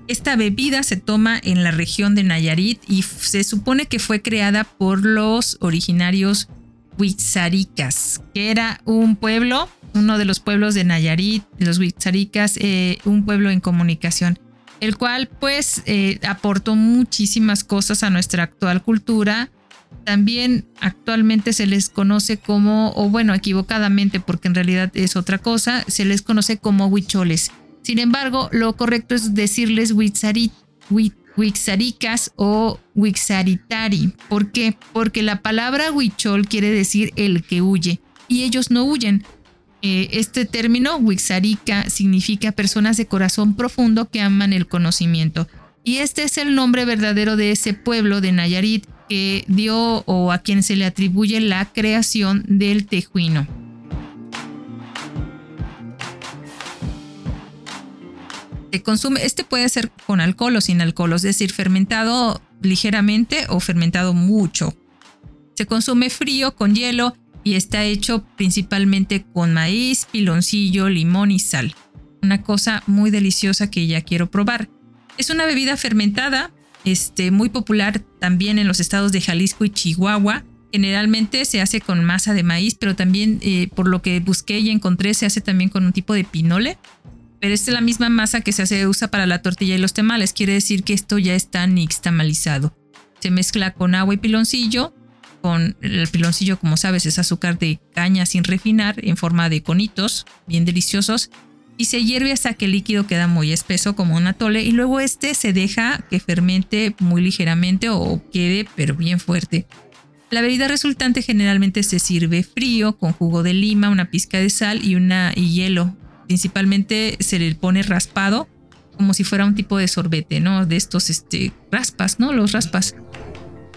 Esta bebida se toma en la región de Nayarit y se supone que fue creada por los originarios Huitzaricas, que era un pueblo, uno de los pueblos de Nayarit, los Huitzaricas, eh, un pueblo en comunicación, el cual pues eh, aportó muchísimas cosas a nuestra actual cultura. También actualmente se les conoce como, o bueno, equivocadamente, porque en realidad es otra cosa, se les conoce como huicholes. Sin embargo, lo correcto es decirles huitzarit, Wixaricas o Wixaritari. ¿Por qué? Porque la palabra huichol quiere decir el que huye y ellos no huyen. Eh, este término, Wixarica, significa personas de corazón profundo que aman el conocimiento. Y este es el nombre verdadero de ese pueblo de Nayarit que dio o a quien se le atribuye la creación del tejuino. Consume, este puede ser con alcohol o sin alcohol, es decir, fermentado ligeramente o fermentado mucho. Se consume frío con hielo y está hecho principalmente con maíz, piloncillo, limón y sal. Una cosa muy deliciosa que ya quiero probar. Es una bebida fermentada, este, muy popular también en los estados de Jalisco y Chihuahua. Generalmente se hace con masa de maíz, pero también eh, por lo que busqué y encontré se hace también con un tipo de pinole pero esta es la misma masa que se usa para la tortilla y los tamales. Quiere decir que esto ya está nixtamalizado. Se mezcla con agua y piloncillo. Con el piloncillo, como sabes, es azúcar de caña sin refinar en forma de conitos, bien deliciosos. Y se hierve hasta que el líquido queda muy espeso como un atole. Y luego este se deja que fermente muy ligeramente o quede pero bien fuerte. La bebida resultante generalmente se sirve frío con jugo de lima, una pizca de sal y, una, y hielo principalmente se le pone raspado como si fuera un tipo de sorbete, ¿no? De estos este, raspas, ¿no? Los raspas.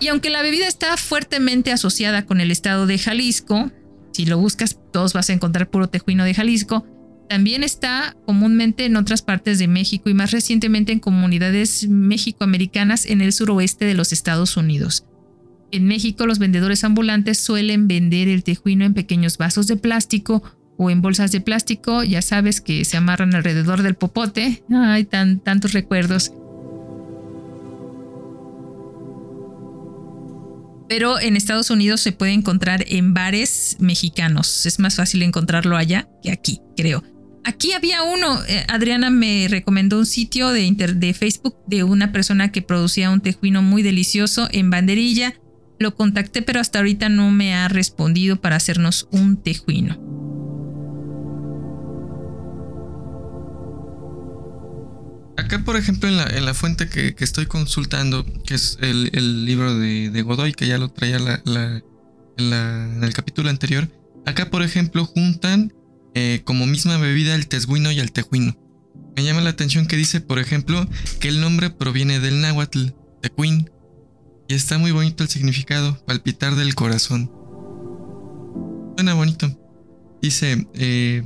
Y aunque la bebida está fuertemente asociada con el estado de Jalisco, si lo buscas, todos vas a encontrar puro tejuino de Jalisco, también está comúnmente en otras partes de México y más recientemente en comunidades mexicoamericanas en el suroeste de los Estados Unidos. En México los vendedores ambulantes suelen vender el tejuino en pequeños vasos de plástico o en bolsas de plástico, ya sabes que se amarran alrededor del popote. Hay tan, tantos recuerdos. Pero en Estados Unidos se puede encontrar en bares mexicanos. Es más fácil encontrarlo allá que aquí, creo. Aquí había uno. Eh, Adriana me recomendó un sitio de, de Facebook de una persona que producía un tejuino muy delicioso en banderilla. Lo contacté, pero hasta ahorita no me ha respondido para hacernos un tejuino. Acá, por ejemplo, en la, en la fuente que, estoy consultando, que es el, libro de, Godoy, que ya lo traía en, el capítulo anterior, acá, por ejemplo, juntan eh, como misma bebida el tesguino y el tejuino. Me llama la atención que dice, por ejemplo, que el nombre proviene del náhuatl, tecuin, y está muy bonito el significado, palpitar del corazón. Suena bonito. Dice, eh,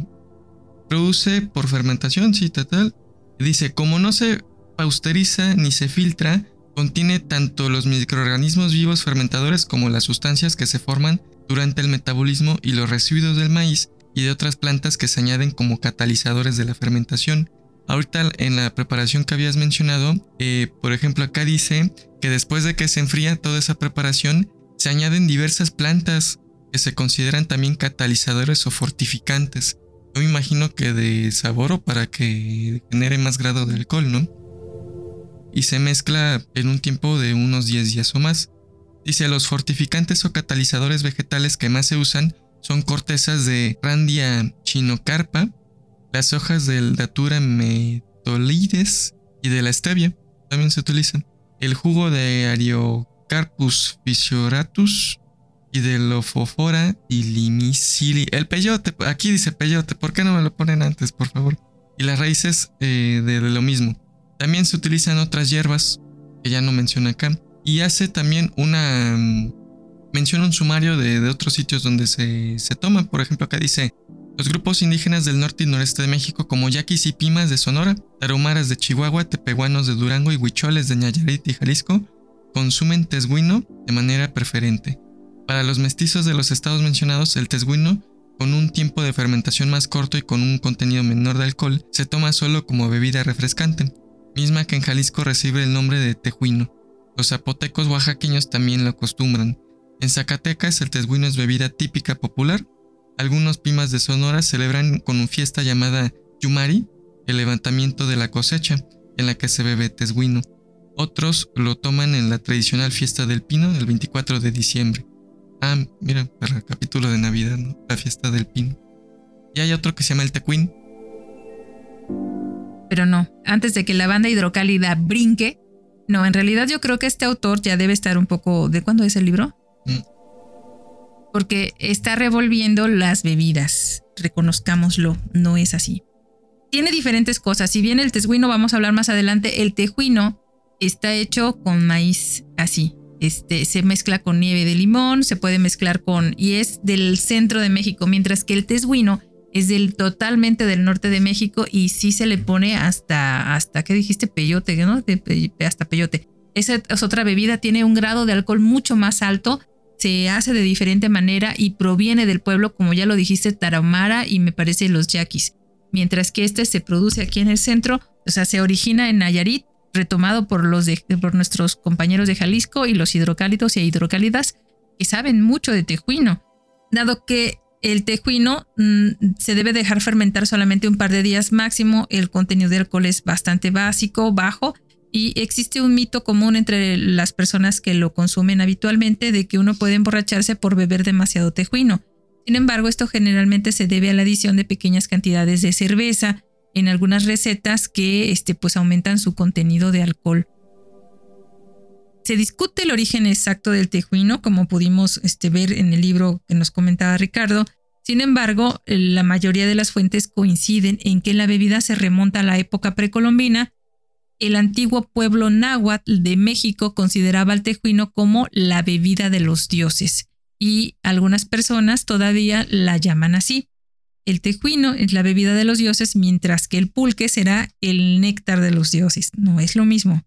produce por fermentación, cita tal, Dice, como no se pausteriza ni se filtra, contiene tanto los microorganismos vivos fermentadores como las sustancias que se forman durante el metabolismo y los residuos del maíz y de otras plantas que se añaden como catalizadores de la fermentación. Ahorita en la preparación que habías mencionado, eh, por ejemplo acá dice que después de que se enfría toda esa preparación, se añaden diversas plantas que se consideran también catalizadores o fortificantes. Yo me imagino que de sabor o para que genere más grado de alcohol, ¿no? Y se mezcla en un tiempo de unos 10 días o más. Dice, los fortificantes o catalizadores vegetales que más se usan son cortezas de Randia chinocarpa, las hojas del Datura metolides y de la stevia también se utilizan. El jugo de Ariocarpus physioratus y de Lofofora y Limicili. El peyote, aquí dice peyote, ¿por qué no me lo ponen antes, por favor? Y las raíces eh, de, lo mismo. También se utilizan otras hierbas que ya no menciona acá. Y hace también una. Mm, menciona un sumario de, otros sitios donde se, se toma. Por ejemplo, acá dice: Los grupos indígenas del norte y noreste de México, como yaquis y pimas de Sonora, tarumaras de Chihuahua, tepehuanos de Durango y huicholes de Nayarit y Jalisco, consumen tesguino de manera preferente. Para los mestizos de los estados mencionados, el tesguino, con un tiempo de fermentación más corto y con un contenido menor de alcohol, se toma solo como bebida refrescante, misma que en Jalisco recibe el nombre de tejuino. Los zapotecos oaxaqueños también lo acostumbran. En Zacatecas el tesguino es bebida típica popular. Algunos pimas de Sonora celebran con una fiesta llamada Yumari, el levantamiento de la cosecha, en la que se bebe tesguino. Otros lo toman en la tradicional fiesta del pino el 24 de diciembre. Ah, mira, para el capítulo de Navidad, ¿no? La fiesta del pino. Y hay otro que se llama el tecuín. Pero no, antes de que la banda hidrocálida brinque, no, en realidad yo creo que este autor ya debe estar un poco... ¿De cuándo es el libro? Mm. Porque está revolviendo las bebidas. Reconozcámoslo, no es así. Tiene diferentes cosas. Si bien el tesguino, vamos a hablar más adelante, el tejuino está hecho con maíz así. Este, se mezcla con nieve de limón, se puede mezclar con... y es del centro de México, mientras que el tesguino es del totalmente del norte de México y sí se le pone hasta, hasta ¿qué dijiste? Peyote, ¿no? hasta peyote. Esa es otra bebida, tiene un grado de alcohol mucho más alto, se hace de diferente manera y proviene del pueblo, como ya lo dijiste, Tarahumara y me parece los yaquis. Mientras que este se produce aquí en el centro, o sea, se origina en Nayarit, retomado por, los por nuestros compañeros de Jalisco y los hidrocálidos y hidrocálidas que saben mucho de tejuino. Dado que el tejuino mm, se debe dejar fermentar solamente un par de días máximo. El contenido de alcohol es bastante básico, bajo. Y existe un mito común entre las personas que lo consumen habitualmente de que uno puede emborracharse por beber demasiado tejuino. Sin embargo, esto generalmente se debe a la adición de pequeñas cantidades de cerveza en algunas recetas que este, pues, aumentan su contenido de alcohol. Se discute el origen exacto del tejuino, como pudimos este, ver en el libro que nos comentaba Ricardo. Sin embargo, la mayoría de las fuentes coinciden en que la bebida se remonta a la época precolombina. El antiguo pueblo náhuatl de México consideraba al tejuino como la bebida de los dioses y algunas personas todavía la llaman así. El tejuino es la bebida de los dioses, mientras que el pulque será el néctar de los dioses. No es lo mismo.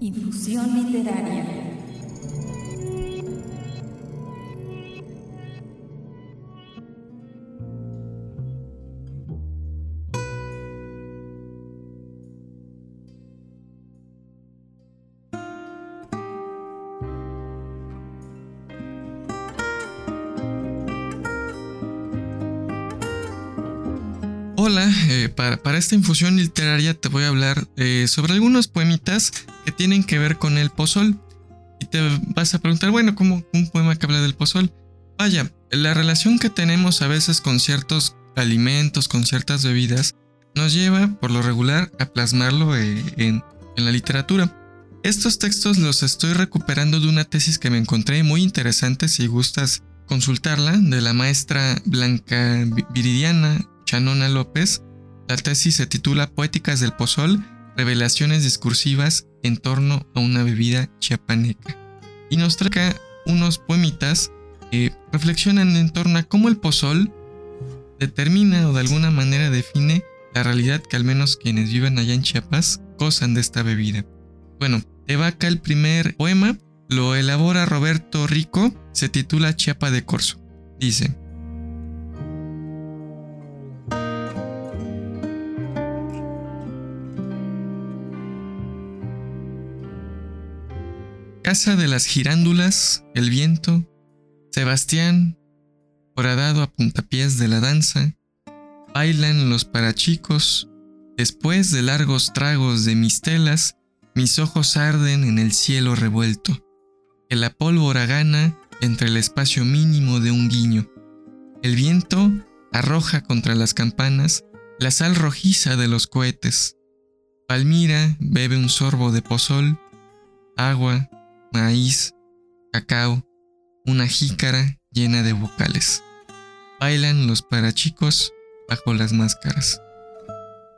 Infusión literaria. Hola, eh, para, esta infusión literaria te voy a hablar eh, sobre algunos poemitas que tienen que ver con el pozol. Y te vas a preguntar, bueno, ¿cómo un poema que habla del pozol? Vaya, la relación que tenemos a veces con ciertos alimentos, con ciertas bebidas, nos lleva, por lo regular, a plasmarlo eh, en, en la literatura. Estos textos los estoy recuperando de una tesis que me encontré muy interesante si gustas consultarla, de la maestra Blanca Viridiana Chanona López. La tesis se titula Poéticas del Pozol, revelaciones discursivas en torno a una bebida chiapaneca. Y nos trae unos poemitas que reflexionan en torno a cómo el pozol determina o de alguna manera define la realidad que al menos quienes viven allá en Chiapas gozan de esta bebida. Bueno, te va acá el primer poema, lo elabora Roberto Rico, se titula Chiapa de Corso. Dice, Casa de las Girándulas, El Viento, Sebastián, horadado a puntapiés de la danza, bailan los parachicos, después de largos tragos de mis telas, mis ojos arden en el cielo revuelto, que la pólvora gana entre el espacio mínimo de un guiño. El viento arroja contra las campanas la sal rojiza de los cohetes. Palmira bebe un sorbo de pozol, agua, maíz, cacao, una jícara llena de vocales. Bailan los parachicos bajo las máscaras.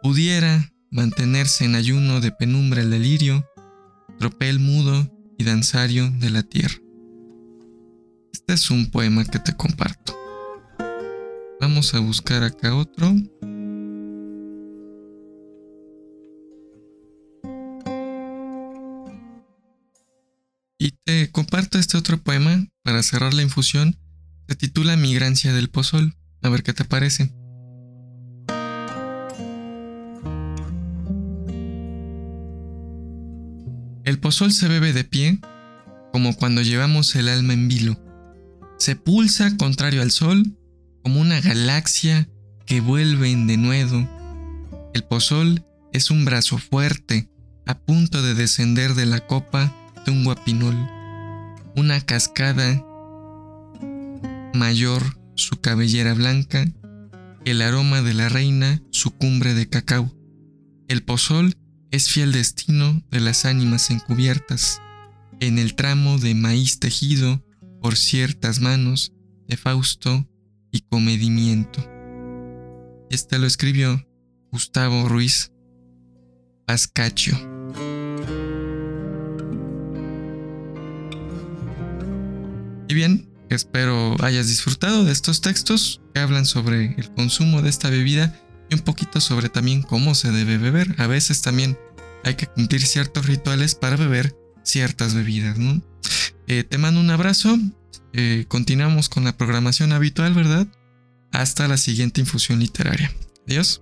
Pudiera, mantenerse en ayuno de penumbra el delirio, tropel mudo y danzario de la tierra. Este es un poema que te comparto. Vamos a buscar acá otro. Y te comparto este otro poema para cerrar la infusión. Se titula Migrancia del Pozol. A ver qué te parece. El pozol se bebe de pie, como cuando llevamos el alma en vilo. Se pulsa contrario al sol, como una galaxia que vuelve en denuedo. El pozol es un brazo fuerte, a punto de descender de la copa un guapinol. Una cascada mayor, su cabellera blanca, el aroma de la reina, su cumbre de cacao. El pozol es fiel destino de las ánimas encubiertas, en el tramo de maíz tejido por ciertas manos de Fausto y comedimiento. Este lo escribió Gustavo Ruiz Pascaccio. Bien, espero hayas disfrutado de estos textos que hablan sobre el consumo de esta bebida y un poquito sobre también cómo se debe beber. A veces también hay que cumplir ciertos rituales para beber ciertas bebidas, ¿no? Eh, te mando un abrazo. Eh, continuamos con la programación habitual, ¿verdad? Hasta la siguiente infusión literaria. Adiós.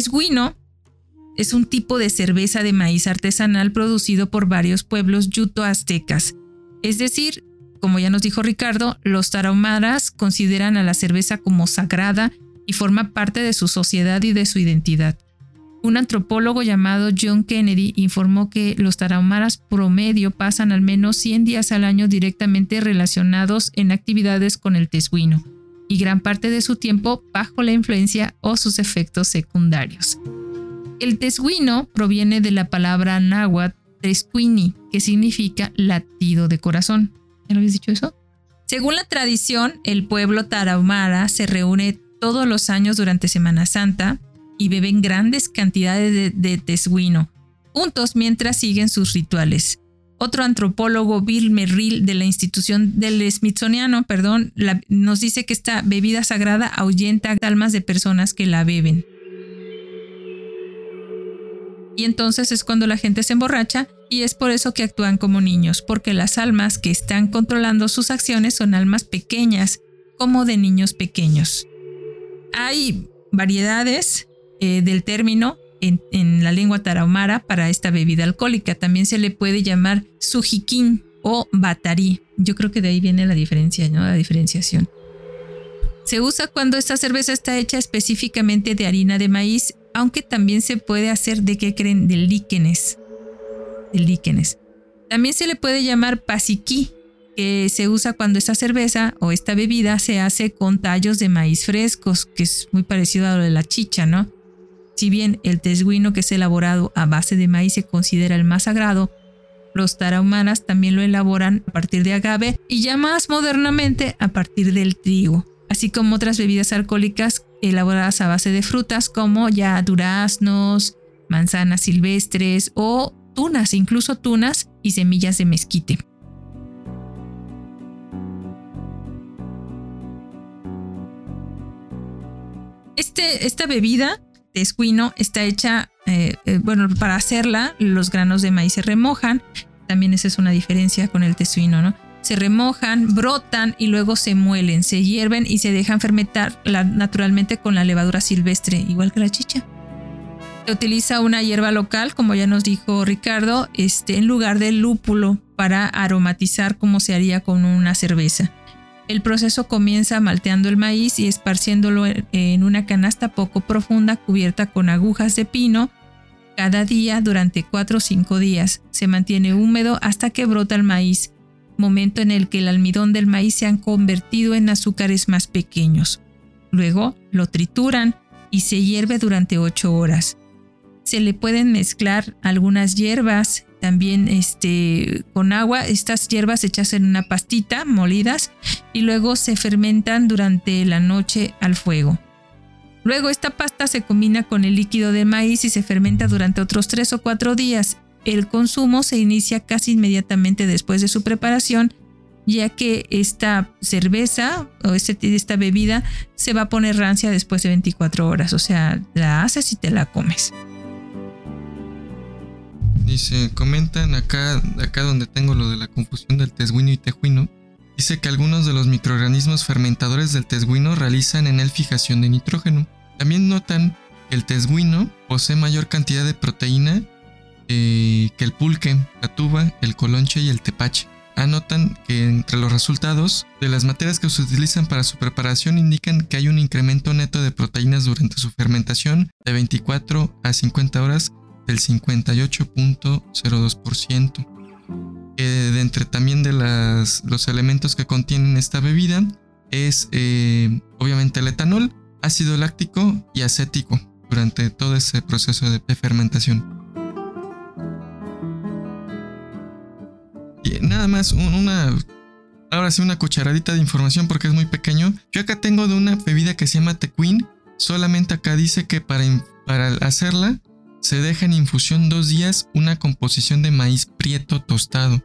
Tesguino es un tipo de cerveza de maíz artesanal producido por varios pueblos yuto-aztecas. Es decir, como ya nos dijo Ricardo, los tarahumaras consideran a la cerveza como sagrada y forma parte de su sociedad y de su identidad. Un antropólogo llamado John Kennedy informó que los tarahumaras promedio pasan al menos 100 días al año directamente relacionados en actividades con el tesguino y gran parte de su tiempo bajo la influencia o sus efectos secundarios. El tesguino proviene de la palabra náhuatl tesquini, que significa latido de corazón. ¿Ya lo habéis dicho eso? Según la tradición, el pueblo tarahumara se reúne todos los años durante Semana Santa y beben grandes cantidades de, de tesguino, juntos mientras siguen sus rituales. Otro antropólogo, Bill Merrill, de la institución del Smithsoniano, perdón, nos dice que esta bebida sagrada ahuyenta almas de personas que la beben. Y entonces es cuando la gente se emborracha y es por eso que actúan como niños, porque las almas que están controlando sus acciones son almas pequeñas, como de niños pequeños. Hay variedades eh, del término, en, la lengua tarahumara para esta bebida alcohólica. También se le puede llamar sujiquín o batarí. Yo creo que de ahí viene la diferencia, ¿no? La diferenciación. Se usa cuando esta cerveza está hecha específicamente de harina de maíz, aunque también se puede hacer de qué creen, de líquenes. De líquenes. También se le puede llamar pasiquí, que se usa cuando esta cerveza o esta bebida se hace con tallos de maíz frescos, que es muy parecido a lo de la chicha, ¿no? Si bien el tesguino que es elaborado a base de maíz se considera el más sagrado, los tarahumanas también lo elaboran a partir de agave y ya más modernamente a partir del trigo, así como otras bebidas alcohólicas elaboradas a base de frutas como ya duraznos, manzanas silvestres o tunas, incluso tunas y semillas de mezquite. Este, esta bebida tescuino está hecha, eh, eh, bueno, para hacerla los granos de maíz se remojan, también esa es una diferencia con el tescuino, ¿no? Se remojan, brotan y luego se muelen, se hierven y se dejan fermentar naturalmente con la levadura silvestre, igual que la chicha. Se utiliza una hierba local, como ya nos dijo Ricardo, este, en lugar del lúpulo para aromatizar como se haría con una cerveza. El proceso comienza malteando el maíz y esparciéndolo en una canasta poco profunda cubierta con agujas de pino cada día durante 4 o 5 días. Se mantiene húmedo hasta que brota el maíz, momento en el que el almidón del maíz se han convertido en azúcares más pequeños. Luego lo trituran y se hierve durante 8 horas. Se le pueden mezclar algunas hierbas también este, con agua. Estas hierbas se echas en una pastita, molidas, y luego se fermentan durante la noche al fuego. Luego esta pasta se combina con el líquido de maíz y se fermenta durante otros 3 o 4 días. El consumo se inicia casi inmediatamente después de su preparación, ya que esta cerveza o este, esta bebida se va a poner rancia después de 24 horas, o sea, la haces y te la comes. Dice, comentan acá, acá donde tengo lo de la confusión del tesguino y tejuino. Dice que algunos de los microorganismos fermentadores del tesguino realizan en él fijación de nitrógeno. También notan que el tesguino posee mayor cantidad de proteína eh, que el pulque, la tuba, el colonche y el tepache. Anotan que entre los resultados de las materias que se utilizan para su preparación indican que hay un incremento neto de proteínas durante su fermentación de 24 a 50 horas del 58.02%. de entre también de las, los elementos que contienen esta bebida es eh, obviamente el etanol, ácido láctico y acético durante todo ese proceso de, fermentación. Y nada más una ahora sí una cucharadita de información porque es muy pequeño. Yo acá tengo de una bebida que se llama Tequin. Solamente acá dice que para, para hacerla se deja en infusión dos días una composición de maíz prieto tostado.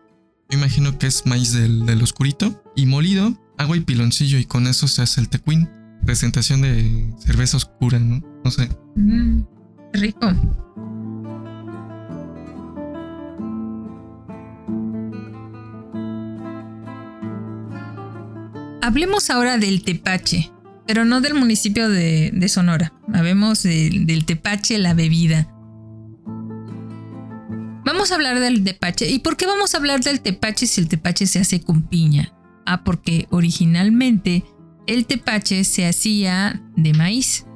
Yo imagino que es maíz del, oscurito y molido, agua y piloncillo y con eso se hace el tequín. Presentación de cerveza oscura, ¿no? No sé. Mm, rico. Hablemos ahora del tepache, pero no del municipio de, Sonora. Hablemos del tepache, la bebida. Vamos a hablar del tepache. ¿Y por qué vamos a hablar del tepache si el tepache se hace con piña? Ah, porque originalmente el tepache se hacía de maíz.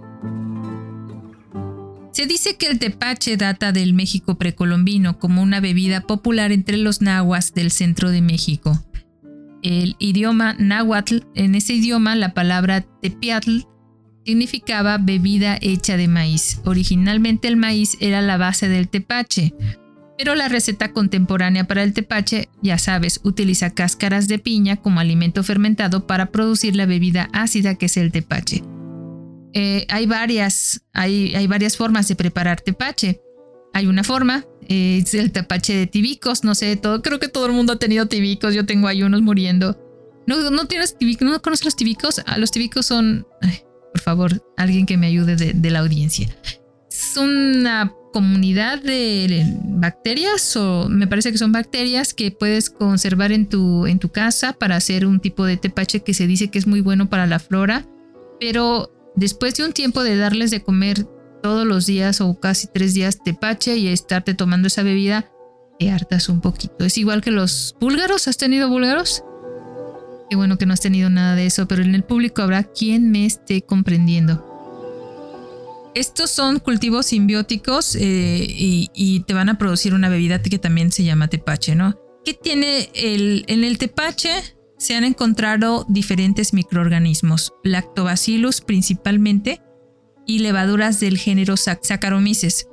Se dice que el tepache data del México precolombino como una bebida popular entre los nahuas del centro de México. El idioma náhuatl, en ese idioma la palabra tepiatl significaba bebida hecha de maíz. Originalmente el maíz era la base del tepache, pero la receta contemporánea para el tepache, ya sabes, utiliza cáscaras de piña como alimento fermentado para producir la bebida ácida que es el tepache. Eh, hay, varias, hay, hay, varias formas de preparar tepache. Hay una forma, eh, es el tepache de tibicos, no sé, todo, creo que todo el mundo ha tenido tibicos, yo tengo ahí unos muriendo. ¿No, no tienes tibicos? ¿No conoces los tibicos? Ah, los tibicos son, por favor, alguien que me ayude de, de la audiencia. Es una comunidad de bacterias o me parece que son bacterias que puedes conservar en tu, en tu casa para hacer un tipo de tepache que se dice que es muy bueno para la flora, pero después de un tiempo de darles de comer todos los días o casi tres días tepache y estarte tomando esa bebida, te hartas un poquito. Es igual que los búlgaros, ¿has tenido búlgaros? Qué bueno que no has tenido nada de eso, pero en el público habrá quien me esté comprendiendo. Estos son cultivos simbióticos eh, y, te van a producir una bebida que también se llama tepache, ¿no? ¿Qué tiene el, en el tepache? Se han encontrado diferentes microorganismos, lactobacillus principalmente y levaduras del género Saccharomyces.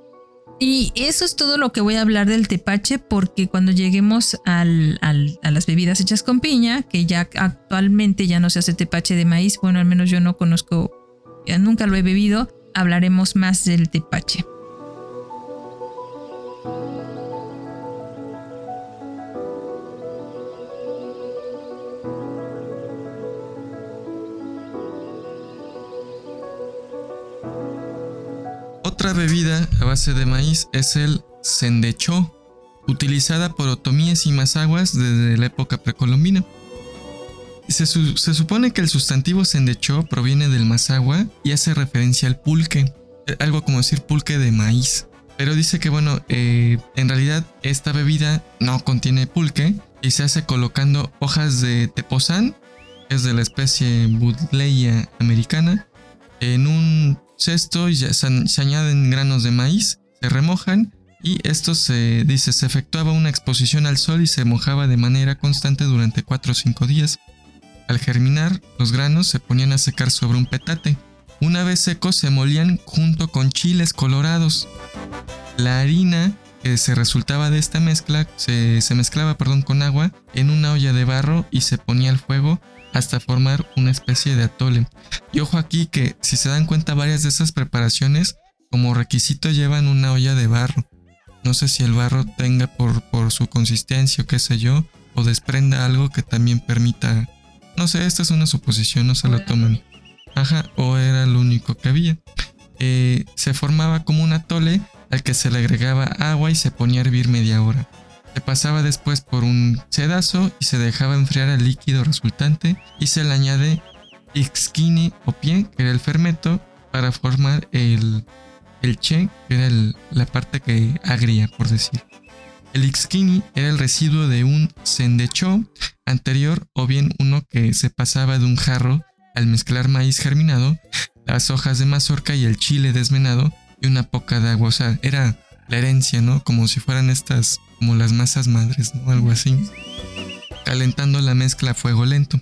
Y eso es todo lo que voy a hablar del tepache porque cuando lleguemos a las bebidas hechas con piña, que ya actualmente ya no se hace tepache de maíz, bueno, al menos yo no conozco, nunca lo he bebido, hablaremos más del tepache. Otra bebida a base de maíz es el sendechó, utilizada por otomíes y mazaguas desde la época precolombina. Se, supone que el sustantivo sendechó proviene del mazahua y hace referencia al pulque, eh, algo como decir pulque de maíz. Pero dice que, bueno, eh, en realidad esta bebida no contiene pulque y se hace colocando hojas de tepozán es de la especie Budleia americana. En un cesto ya se, se añaden granos de maíz, se remojan y esto se dice se efectuaba una exposición al sol y se mojaba de manera constante durante 4 o 5 días. Al germinar, los granos se ponían a secar sobre un petate. Una vez secos se molían junto con chiles colorados. La harina que se resultaba de esta mezcla se, se mezclaba perdón, con agua en una olla de barro y se ponía al fuego hasta formar una especie de atole. Y ojo aquí que si se dan cuenta varias de esas preparaciones como requisito llevan una olla de barro. No sé si el barro tenga por, por su consistencia o qué sé yo, o desprenda algo que también permita... No sé, esta es una suposición, no se lo tomen. Ajá, o era lo único que había. Eh, se formaba como un atole al que se le agregaba agua y se ponía a hervir media hora. Se pasaba después por un sedazo y se dejaba enfriar el líquido resultante y se le añade ixquini o pie, que era el fermento, para formar el, el che, que era la parte que agria, por decir. El ixquini era el residuo de un sendechó anterior o bien uno que se pasaba de un jarro al mezclar maíz germinado, las hojas de mazorca y el chile desmenado y una poca de agua. O sea, era la herencia, ¿no? Como si fueran estas, como las masas madres, ¿no? Algo así. Calentando la mezcla a fuego lento.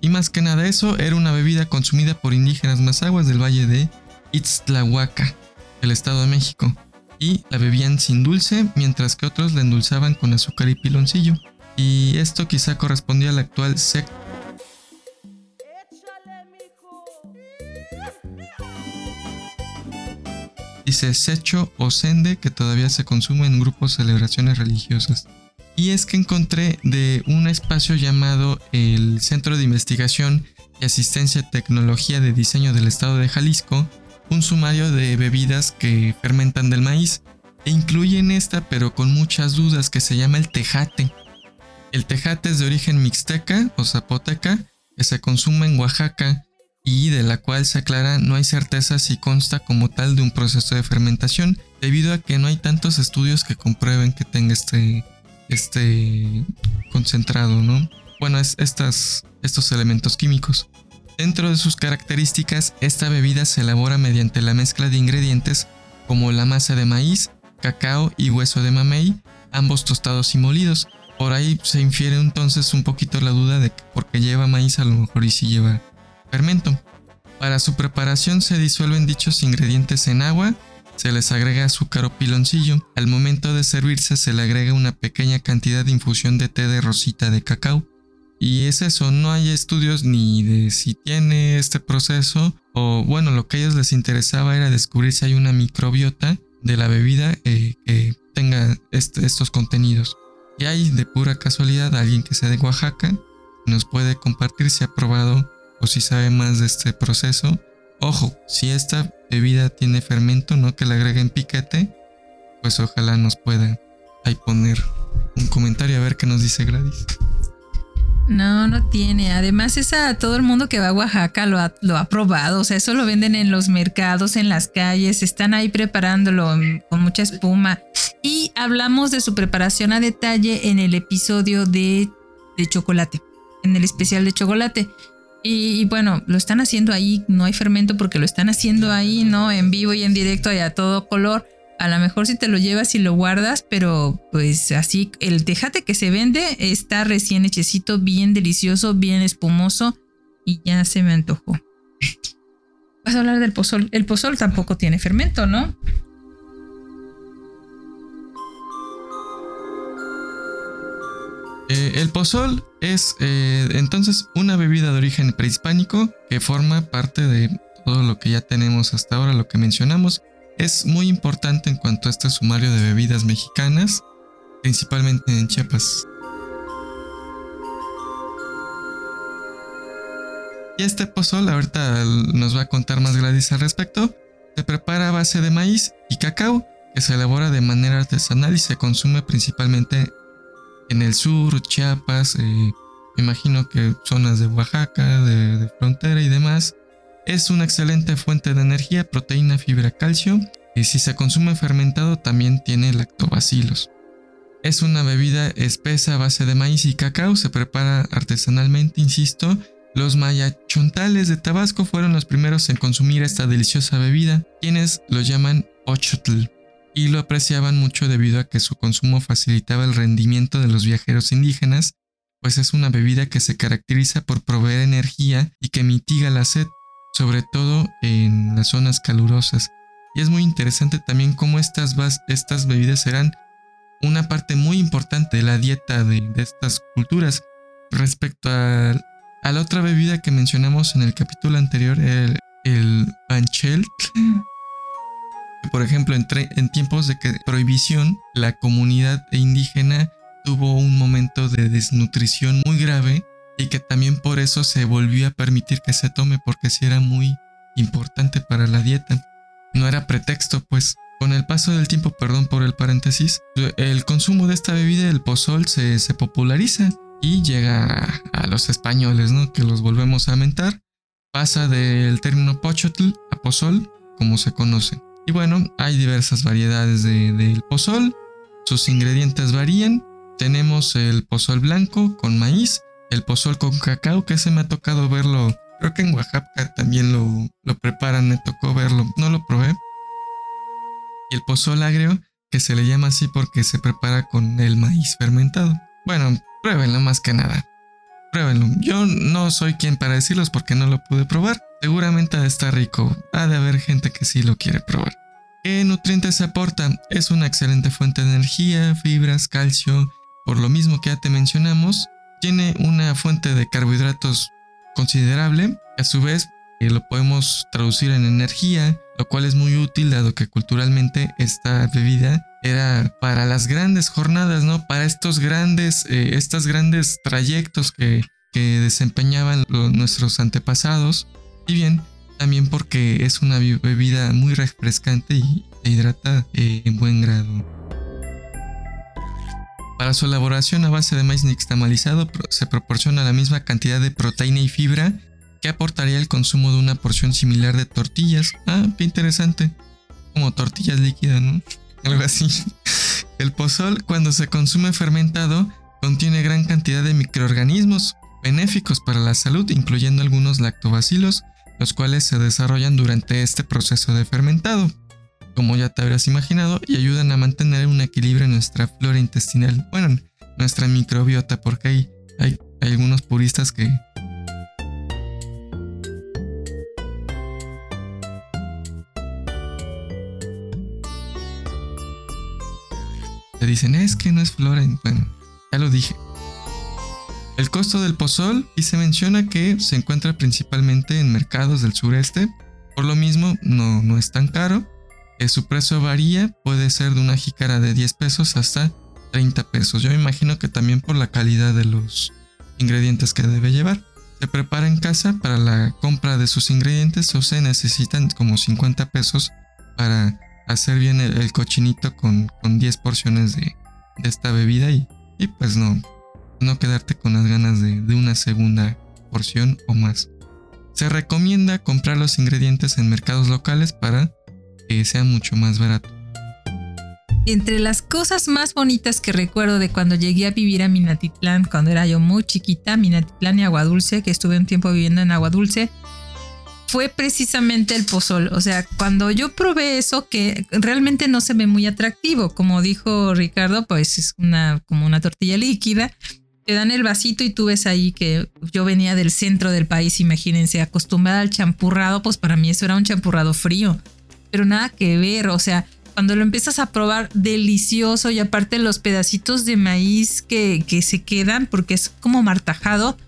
Y más que nada eso, era una bebida consumida por indígenas mazaguas del valle de Itztlahuaca, el Estado de México. Y la bebían sin dulce, mientras que otros la endulzaban con azúcar y piloncillo. Y esto quizá correspondía al actual sec dice secho o sende que todavía se consume en grupos de celebraciones religiosas. Y es que encontré de un espacio llamado el Centro de Investigación y Asistencia a Tecnología de Diseño del Estado de Jalisco un sumario de bebidas que fermentan del maíz e incluyen esta pero con muchas dudas que se llama el tejate. El tejate es de origen mixteca o zapoteca que se consume en Oaxaca y de la cual se aclara no hay certeza si consta como tal de un proceso de fermentación, debido a que no hay tantos estudios que comprueben que tenga este, este concentrado, ¿no? Bueno, es estas, estos elementos químicos. Dentro de sus características, esta bebida se elabora mediante la mezcla de ingredientes como la masa de maíz, cacao y hueso de mamey, ambos tostados y molidos. Por ahí se infiere entonces un poquito la duda de que porque lleva maíz a lo mejor y si lleva fermento. Para su preparación se disuelven dichos ingredientes en agua, se les agrega azúcar o piloncillo. Al momento de servirse se le agrega una pequeña cantidad de infusión de té de rosita de cacao. Y es eso, no hay estudios ni de si tiene este proceso o bueno, lo que a ellos les interesaba era descubrir si hay una microbiota de la bebida eh, que tenga este, estos contenidos. Y hay de pura casualidad alguien que sea de Oaxaca, nos puede compartir si ha probado o si sabe más de este proceso. Ojo, si esta bebida tiene fermento, no que le agreguen piquete, pues ojalá nos pueda ahí poner un comentario a ver qué nos dice Gladys. No, no tiene. Además, esa, todo el mundo que va a Oaxaca lo ha, lo ha probado. O sea, eso lo venden en los mercados, en las calles. Están ahí preparándolo con mucha espuma. Y hablamos de su preparación a detalle en el episodio de, de chocolate. En el especial de chocolate. Y, bueno, lo están haciendo ahí, no hay fermento porque lo están haciendo ahí, ¿no? En vivo y en directo y a todo color. A lo mejor si te lo llevas y lo guardas, pero pues así, el tejate que se vende está recién hechecito, bien delicioso, bien espumoso y ya se me antojó. Vas a hablar del pozol. El pozol tampoco tiene fermento, ¿no? Eh, el pozol es eh, entonces una bebida de origen prehispánico que forma parte de todo lo que ya tenemos hasta ahora, lo que mencionamos. Es muy importante en cuanto a este sumario de bebidas mexicanas, principalmente en Chiapas. Y este pozol, ahorita nos va a contar más Gladys al respecto, se prepara a base de maíz y cacao, que se elabora de manera artesanal y se consume principalmente en el sur, Chiapas, eh, me imagino que zonas de Oaxaca, de, frontera y demás. Es una excelente fuente de energía, proteína, fibra, calcio. Y si se consume fermentado también tiene lactobacilos. Es una bebida espesa a base de maíz y cacao, se prepara artesanalmente, insisto, Los mayachontales de Tabasco fueron los primeros en consumir esta deliciosa bebida, quienes lo llaman ochotl, y lo apreciaban mucho debido a que su consumo facilitaba el rendimiento de los viajeros indígenas, pues es una bebida que se caracteriza por proveer energía y que mitiga la sed, sobre todo en las zonas calurosas. Y es muy interesante también cómo estas, estas bebidas eran una parte muy importante de la dieta de, estas culturas. Respecto a la otra bebida que mencionamos en el capítulo anterior, el, el panchel. Por ejemplo, en tiempos de prohibición, la comunidad indígena tuvo un momento de desnutrición muy grave y que también por eso se volvió a permitir que se tome porque sí era muy importante para la dieta. No era pretexto, pues. Con el paso del tiempo, perdón por el paréntesis, el consumo de esta bebida, el pozol, se, se populariza y llega a los españoles, ¿no? Que los volvemos a mentar. Pasa del término pochotl a pozol, como se conoce. Y bueno, hay diversas variedades del de, pozol. Sus ingredientes varían. Tenemos el pozol blanco con maíz, el pozol con cacao, que se me ha tocado verlo. Creo que en Oaxaca también lo, lo preparan, me tocó verlo, no lo probé. Y el pozol agrio, que se le llama así porque se prepara con el maíz fermentado. Bueno, Pruébenlo más que nada. Pruébenlo. Yo no soy quien para decirlos porque no lo pude probar. Seguramente está rico. Ha de haber gente que sí lo quiere probar. ¿Qué nutrientes aporta? Es una excelente fuente de energía, fibras, calcio. Por lo mismo que ya te mencionamos, tiene una fuente de carbohidratos considerable. A su vez, eh, lo podemos traducir en energía, lo cual es muy útil dado que culturalmente esta bebida era para las grandes jornadas, ¿no? Para estos grandes, eh, estos grandes trayectos que, desempeñaban nuestros antepasados. Y bien, también porque es una bebida muy refrescante y hidrata eh, en buen grado. Para su elaboración a base de maíz nixtamalizado se proporciona la misma cantidad de proteína y fibra que aportaría el consumo de una porción similar de tortillas. Ah, qué interesante. Como tortillas líquidas, ¿no? algo así. El pozol, cuando se consume fermentado, contiene gran cantidad de microorganismos benéficos para la salud, incluyendo algunos lactobacilos, los cuales se desarrollan durante este proceso de fermentado, como ya te habrás imaginado, y ayudan a mantener un equilibrio en nuestra flora intestinal, bueno, nuestra microbiota, porque hay, hay algunos puristas que dicen, es que no es flora. Bueno, ya lo dije. El costo del pozol y se menciona que se encuentra principalmente en mercados del sureste. Por lo mismo, no, no es tan caro. Que su precio varía, puede ser de una jícara de 10 pesos hasta 30 pesos. Yo imagino que también por la calidad de los ingredientes que debe llevar. Se prepara en casa para la compra de sus ingredientes o se necesitan como 50 pesos para hacer bien el, cochinito con, con, 10 porciones de, esta bebida y, y, pues no, no quedarte con las ganas de, de una segunda porción o más. Se recomienda comprar los ingredientes en mercados locales para que sea mucho más barato. Entre las cosas más bonitas que recuerdo de cuando llegué a vivir a Minatitlán, cuando era yo muy chiquita, Minatitlán y Agua Dulce, que estuve un tiempo viviendo en Agua Dulce, fue precisamente el pozol. O sea, cuando yo probé eso, que realmente no se ve muy atractivo, como dijo Ricardo, pues es una, como una tortilla líquida. Te dan el vasito y tú ves ahí que yo venía del centro del país, imagínense, acostumbrada al champurrado, pues para mí eso era un champurrado frío. Pero nada que ver, o sea, cuando lo empiezas a probar, delicioso y aparte los pedacitos de maíz que, que se quedan, porque es como martajado,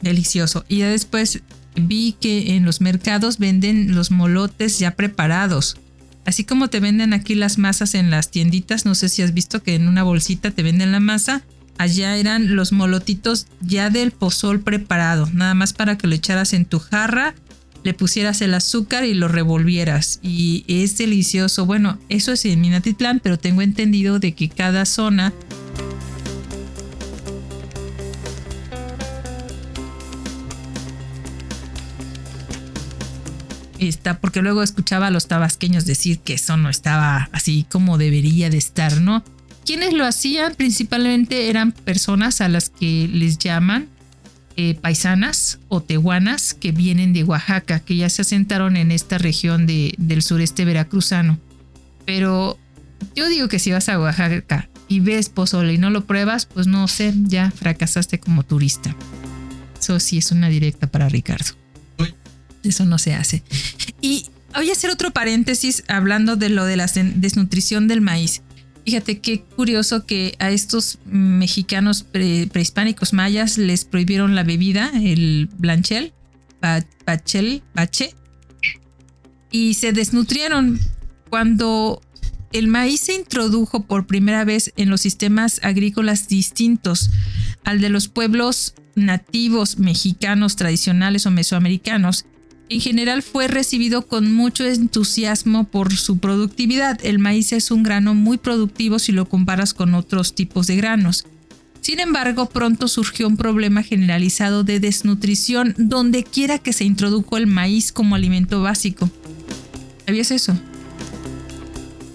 delicioso. Y ya después vi que en los mercados venden los molotes ya preparados. Así como te venden aquí las masas en las tienditas, no sé si has visto que en una bolsita te venden la masa, allá eran los molotitos ya del pozol preparado, nada más para que lo echaras en tu jarra, le pusieras el azúcar y lo revolvieras. Y es delicioso. Bueno, eso es en Minatitlán, pero tengo entendido de que cada zona porque luego escuchaba a los tabasqueños decir que eso no estaba así como debería de estar, ¿no? Quienes lo hacían principalmente eran personas a las que les llaman eh, paisanas o tehuanas que vienen de Oaxaca, que ya se asentaron en esta región del sureste veracruzano. Pero yo digo que si vas a Oaxaca y ves pozole y no lo pruebas, pues no sé, ya fracasaste como turista. Eso sí es una directa para Ricardo. Eso no se hace. Y voy a hacer otro paréntesis hablando de lo de la desnutrición del maíz. Fíjate qué curioso que a estos mexicanos prehispánicos mayas les prohibieron la bebida, el blanchel, bachel, bache, y se desnutrieron. Cuando el maíz se introdujo por primera vez en los sistemas agrícolas distintos al de los pueblos nativos mexicanos tradicionales o mesoamericanos, en general fue recibido con mucho entusiasmo por su productividad. El maíz es un grano muy productivo si lo comparas con otros tipos de granos. Sin embargo, pronto surgió un problema generalizado de desnutrición donde quiera que se introdujo el maíz como alimento básico. ¿Sabías eso?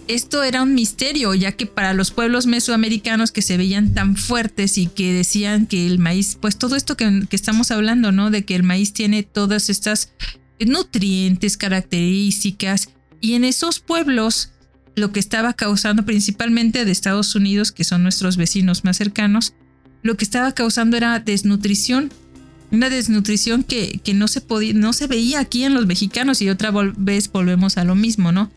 Esto era un misterio, ya que para los pueblos mesoamericanos que se veían tan fuertes y que decían que el maíz, pues todo esto que, estamos hablando, ¿no? De que el maíz tiene todas estas nutrientes, características, y en esos pueblos lo que estaba causando principalmente de Estados Unidos, que son nuestros vecinos más cercanos, lo que estaba causando era desnutrición. Una desnutrición que, que no, se podía, no se veía aquí en los mexicanos y otra vez volvemos a lo mismo, ¿no?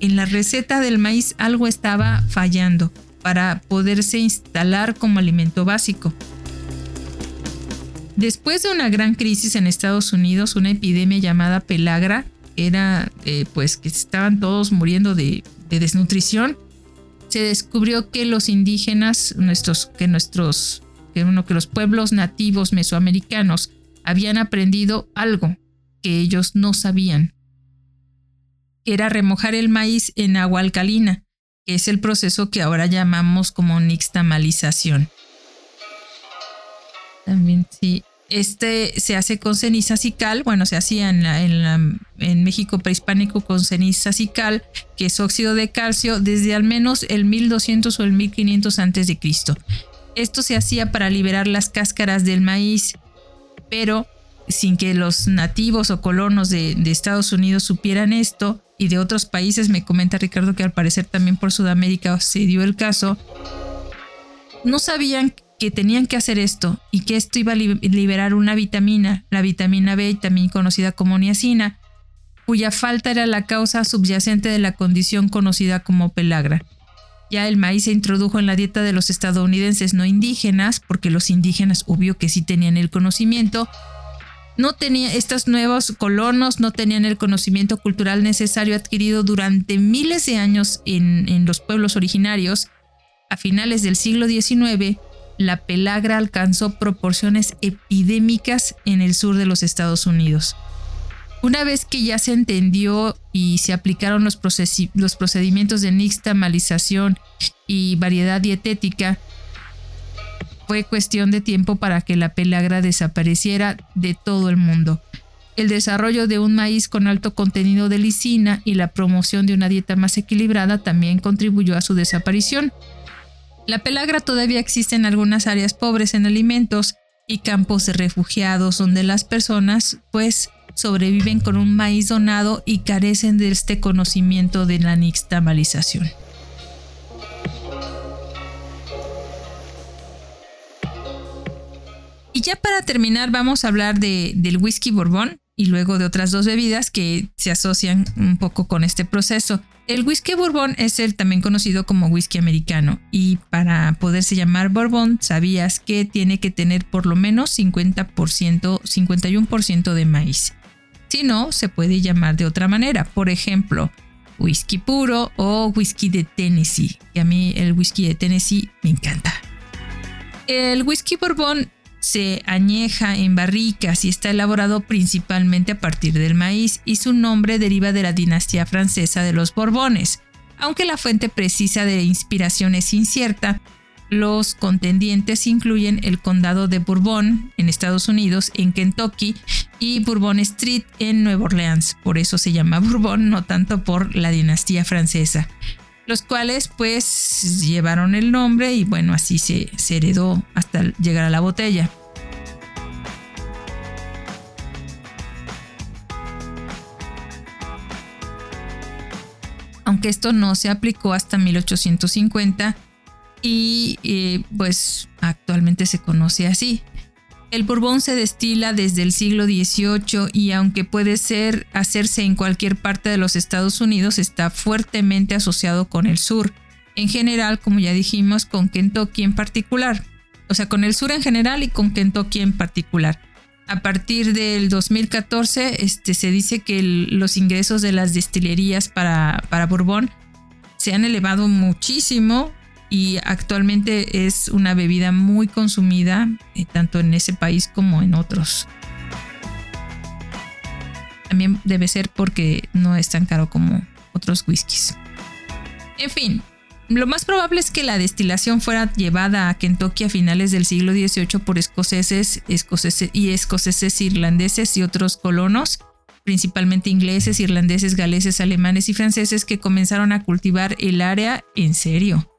En la receta del maíz algo estaba fallando para poderse instalar como alimento básico. Después de una gran crisis en Estados Unidos, una epidemia llamada pelagra, era eh, pues que estaban todos muriendo de, desnutrición, se descubrió que los indígenas, nuestros, que nuestros, que, que los pueblos nativos mesoamericanos habían aprendido algo que ellos no sabían, era remojar el maíz en agua alcalina, que es el proceso que ahora llamamos como nixtamalización. También sí. Este se hace con ceniza y cal, bueno, se hacía en, en, México prehispánico con ceniza y cal, que es óxido de calcio, desde al menos el 1200 o el 1500 antes de Cristo. Esto se hacía para liberar las cáscaras del maíz, pero sin que los nativos o colonos de, de Estados Unidos supieran esto y de otros países, me comenta Ricardo que al parecer también por Sudamérica se dio el caso, no sabían que tenían que hacer esto y que esto iba a liberar una vitamina, la vitamina B, también conocida como niacina, cuya falta era la causa subyacente de la condición conocida como pelagra. Ya el maíz se introdujo en la dieta de los estadounidenses no indígenas, porque los indígenas, obvio que sí tenían el conocimiento, no tenía, estos nuevos colonos no tenían el conocimiento cultural necesario adquirido durante miles de años en, en los pueblos originarios. A finales del siglo XIX, la pelagra alcanzó proporciones epidémicas en el sur de los Estados Unidos. Una vez que ya se entendió y se aplicaron los, procedimientos de nixtamalización y variedad dietética, fue cuestión de tiempo para que la pelagra desapareciera de todo el mundo. El desarrollo de un maíz con alto contenido de lisina y la promoción de una dieta más equilibrada también contribuyó a su desaparición. La pelagra todavía existe en algunas áreas pobres en alimentos y campos de refugiados donde las personas pues sobreviven con un maíz donado y carecen de este conocimiento de la nixtamalización. Y ya para terminar vamos a hablar del whisky borbón y luego de otras dos bebidas que se asocian un poco con este proceso. El whisky bourbon es el también conocido como whisky americano y para poderse llamar bourbon sabías que tiene que tener por lo menos 50%, 51% de maíz. Si no, se puede llamar de otra manera. Por ejemplo, whisky puro o whisky de Tennessee. Y a mí el whisky de Tennessee me encanta. El whisky bourbon se añeja en barricas y está elaborado principalmente a partir del maíz y su nombre deriva de la dinastía francesa de los Borbones. Aunque la fuente precisa de inspiración es incierta, los contendientes incluyen el condado de Bourbon en Estados Unidos, en Kentucky y Bourbon Street en Nueva Orleans. Por eso se llama Bourbon, no tanto por la dinastía francesa los cuales pues llevaron el nombre y bueno, así se, heredó hasta llegar a la botella. Aunque esto no se aplicó hasta 1850 y eh, pues actualmente se conoce así. El bourbon se destila desde el siglo XVIII y aunque puede ser hacerse en cualquier parte de los Estados Unidos, está fuertemente asociado con el sur. En general, como ya dijimos, con Kentucky en particular. O sea, con el sur en general y con Kentucky en particular. A partir del 2014 este, se dice que los ingresos de las destilerías para, para Bourbon se han elevado muchísimo y actualmente es una bebida muy consumida eh, tanto en ese país como en otros. También debe ser porque no es tan caro como otros whiskies. En fin, lo más probable es que la destilación fuera llevada a Kentucky a finales del siglo XVIII por escoceses, escoceses y escoceses irlandeses y otros colonos, principalmente ingleses, irlandeses, galeses, alemanes y franceses que comenzaron a cultivar el área en serio.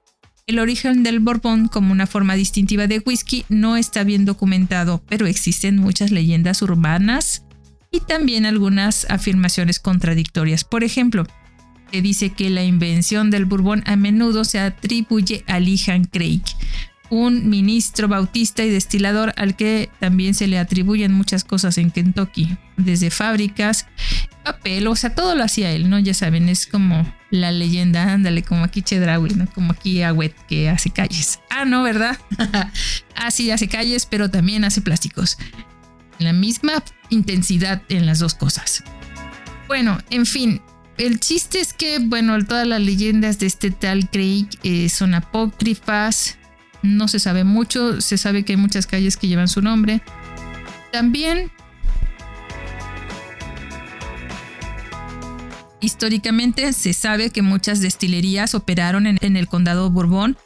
El origen del Bourbon como una forma distintiva de whisky no está bien documentado, pero existen muchas leyendas urbanas y también algunas afirmaciones contradictorias. Por ejemplo, se dice que la invención del Bourbon a menudo se atribuye a Lihan Craig, un ministro bautista y destilador al que también se le atribuyen muchas cosas en Kentucky, desde fábricas, papel, o sea, todo lo hacía él, ¿no? Ya saben, es como la leyenda, ándale, como aquí Chedraui, ¿no? Como aquí Agüet que hace calles. Ah, no, ¿verdad? ah, sí, hace calles, pero también hace plásticos. La misma intensidad en las dos cosas. Bueno, en fin, el chiste es que, bueno, todas las leyendas de este tal Craig eh, son apócrifas, no se sabe mucho, se sabe que hay muchas calles que llevan su nombre. También históricamente se sabe que muchas destilerías operaron en, el condado Bourbon,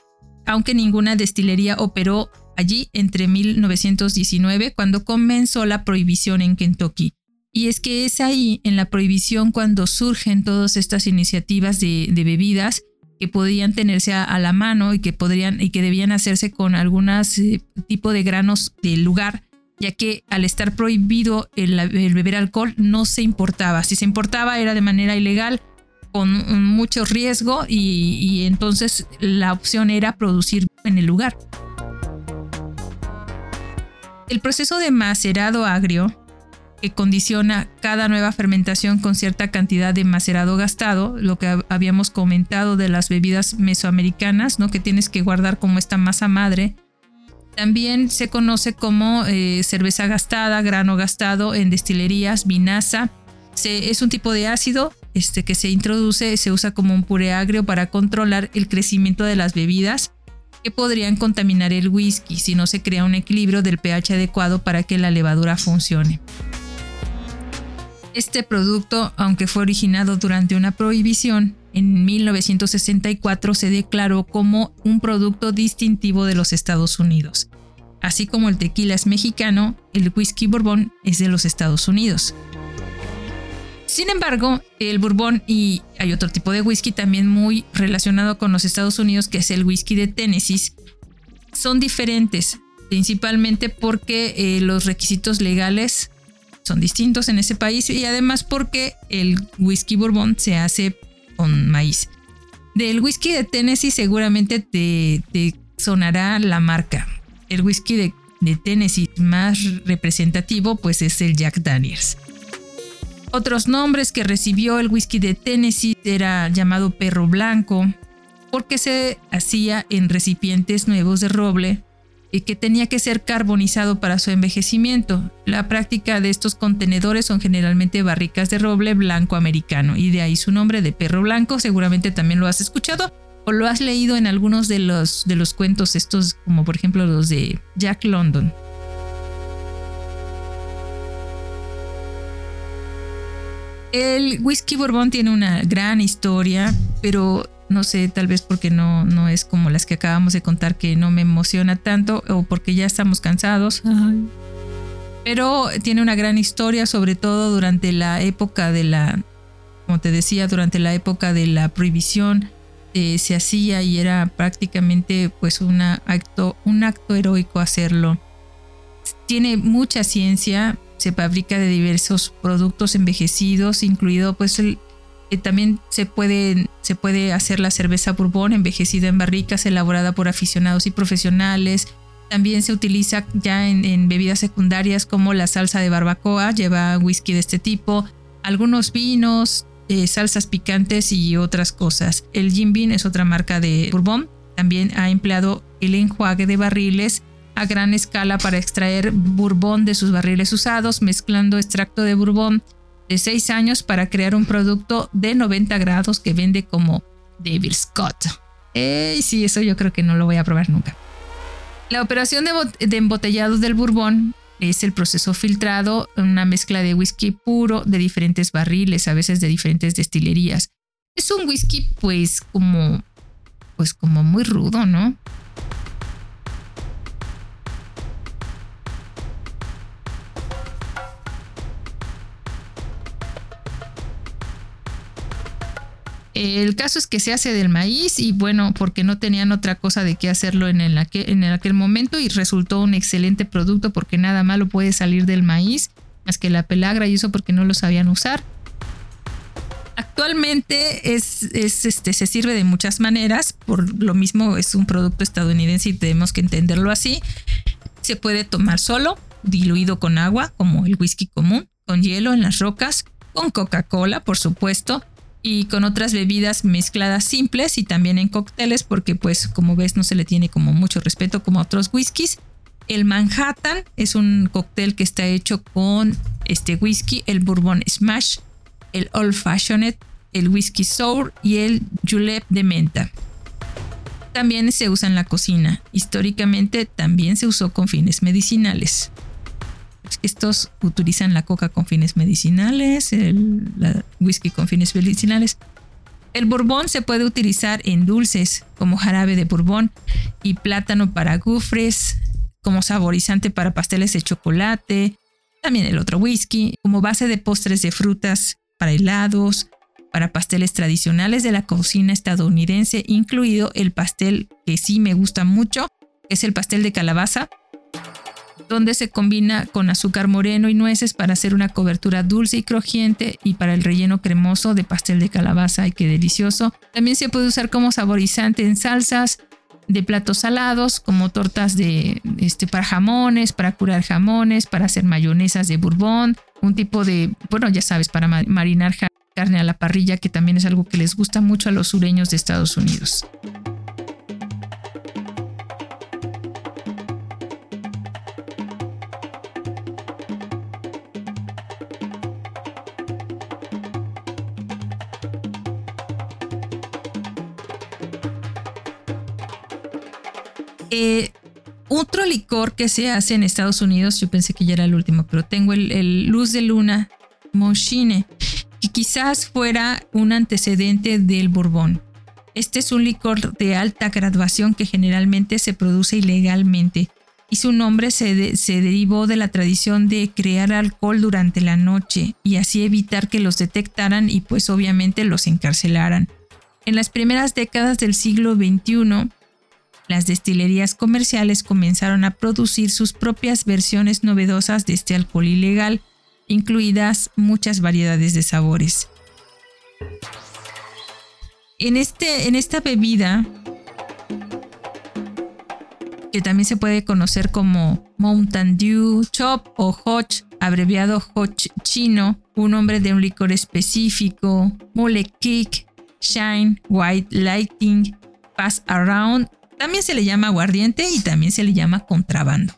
aunque ninguna destilería operó allí entre 1919 cuando comenzó la prohibición en Kentucky. Y es que es ahí, en la prohibición, cuando surgen todas estas iniciativas de bebidas que podían tenerse a, la mano y que podrían y que debían hacerse con algunos eh, tipo de granos del lugar, ya que al estar prohibido el, beber alcohol no se importaba. Si se importaba era de manera ilegal, con mucho riesgo y, y entonces la opción era producir en el lugar. El proceso de macerado agrio que condiciona cada nueva fermentación con cierta cantidad de macerado gastado, lo que habíamos comentado de las bebidas mesoamericanas, ¿no? que tienes que guardar como esta masa madre. También se conoce como eh, cerveza gastada, grano gastado en destilerías, vinaza. es un tipo de ácido este, que se introduce, se usa como un puré agrio para controlar el crecimiento de las bebidas que podrían contaminar el whisky si no se crea un equilibrio del pH adecuado para que la levadura funcione. Este producto, aunque fue originado durante una prohibición, en 1964 se declaró como un producto distintivo de los Estados Unidos. Así como el tequila es mexicano, el whisky bourbon es de los Estados Unidos. Sin embargo, el bourbon y hay otro tipo de whisky también muy relacionado con los Estados Unidos, que es el whisky de Tennessee, son diferentes, principalmente porque eh, los requisitos legales son distintos en ese país y además porque el whisky bourbon se hace con maíz. Del whisky de Tennessee seguramente te, sonará la marca. El whisky de, de, Tennessee más representativo pues es el Jack Daniels. Otros nombres que recibió el whisky de Tennessee era llamado perro blanco porque se hacía en recipientes nuevos de roble que tenía que ser carbonizado para su envejecimiento. La práctica de estos contenedores son generalmente barricas de roble blanco americano y de ahí su nombre de perro blanco, seguramente también lo has escuchado o lo has leído en algunos de los, de los cuentos estos como por ejemplo los de Jack London. El whisky bourbon tiene una gran historia, pero no sé, tal vez porque no, no es como las que acabamos de contar que no me emociona tanto o porque ya estamos cansados. Pero tiene una gran historia, sobre todo durante la época de la, como te decía, durante la época de la prohibición eh, se hacía y era prácticamente pues una acto, un acto heroico hacerlo. Tiene mucha ciencia, se fabrica de diversos productos envejecidos, incluido pues el, Eh, también se puede, se puede hacer la cerveza bourbon envejecida en barricas, elaborada por aficionados y profesionales. También se utiliza ya en, bebidas secundarias como la salsa de barbacoa, lleva whisky de este tipo, algunos vinos, eh, salsas picantes y otras cosas. El Jim Beam es otra marca de bourbon. También ha empleado el enjuague de barriles a gran escala para extraer bourbon de sus barriles usados, mezclando extracto de bourbon de 6 años para crear un producto de 90 grados que vende como David Scott. Eh, sí, eso yo creo que no lo voy a probar nunca. La operación de, de embotellado del bourbon es el proceso filtrado, una mezcla de whisky puro de diferentes barriles, a veces de diferentes destilerías. Es un whisky pues como pues como muy rudo, ¿no? El caso es que se hace del maíz y bueno, porque no tenían otra cosa de qué hacerlo en, aquel, en aquel momento y resultó un excelente producto porque nada malo puede salir del maíz, más que la pelagra y eso porque no lo sabían usar. Actualmente es, este, se sirve de muchas maneras, por lo mismo es un producto estadounidense y tenemos que entenderlo así. Se puede tomar solo, diluido con agua, como el whisky común, con hielo en las rocas, con Coca-Cola, por supuesto, y con otras bebidas mezcladas simples y también en cócteles porque pues como ves no se le tiene como mucho respeto como otros whiskies. El Manhattan es un cóctel que está hecho con este whisky, el Bourbon Smash, el Old Fashioned, el Whisky Sour y el Julep de menta. También se usa en la cocina. Históricamente también se usó con fines medicinales. Estos utilizan la coca con fines medicinales, el whisky con fines medicinales. El bourbon se puede utilizar en dulces como jarabe de bourbon y plátano para gufres, como saborizante para pasteles de chocolate, también el otro whisky, como base de postres de frutas para helados, para pasteles tradicionales de la cocina estadounidense, incluido el pastel que sí me gusta mucho, es el pastel de calabaza, donde se combina con azúcar moreno y nueces para hacer una cobertura dulce y crujiente y para el relleno cremoso de pastel de calabaza. ¡Ay, qué delicioso! También se puede usar como saborizante en salsas de platos salados, como tortas de este para jamones, para curar jamones, para hacer mayonesas de bourbon, un tipo de, bueno, ya sabes, para marinar carne a la parrilla, que también es algo que les gusta mucho a los sureños de Estados Unidos. Otro licor que se hace en Estados Unidos, yo pensé que ya era el último, pero tengo el, Luz de Luna Moschine, que quizás fuera un antecedente del Borbón. Este es un licor de alta graduación que generalmente se produce ilegalmente y su nombre se, se, derivó de la tradición de crear alcohol durante la noche y así evitar que los detectaran y pues obviamente los encarcelaran. En las primeras décadas del siglo XXI, las destilerías comerciales comenzaron a producir sus propias versiones novedosas de este alcohol ilegal, incluidas muchas variedades de sabores. En, este, en esta bebida, que también se puede conocer como Mountain Dew, Chop o Hotch, abreviado Hotch chino, un nombre de un licor específico, Mole Kick, Shine, White Lighting, Pass Around también se le llama aguardiente y también se le llama contrabando.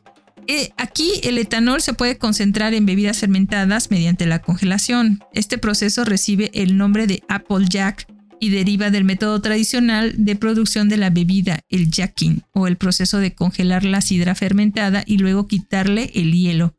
Eh, aquí el etanol se puede concentrar en bebidas fermentadas mediante la congelación. Este proceso recibe el nombre de Apple Jack y deriva del método tradicional de producción de la bebida, el jacking, o el proceso de congelar la sidra fermentada y luego quitarle el hielo,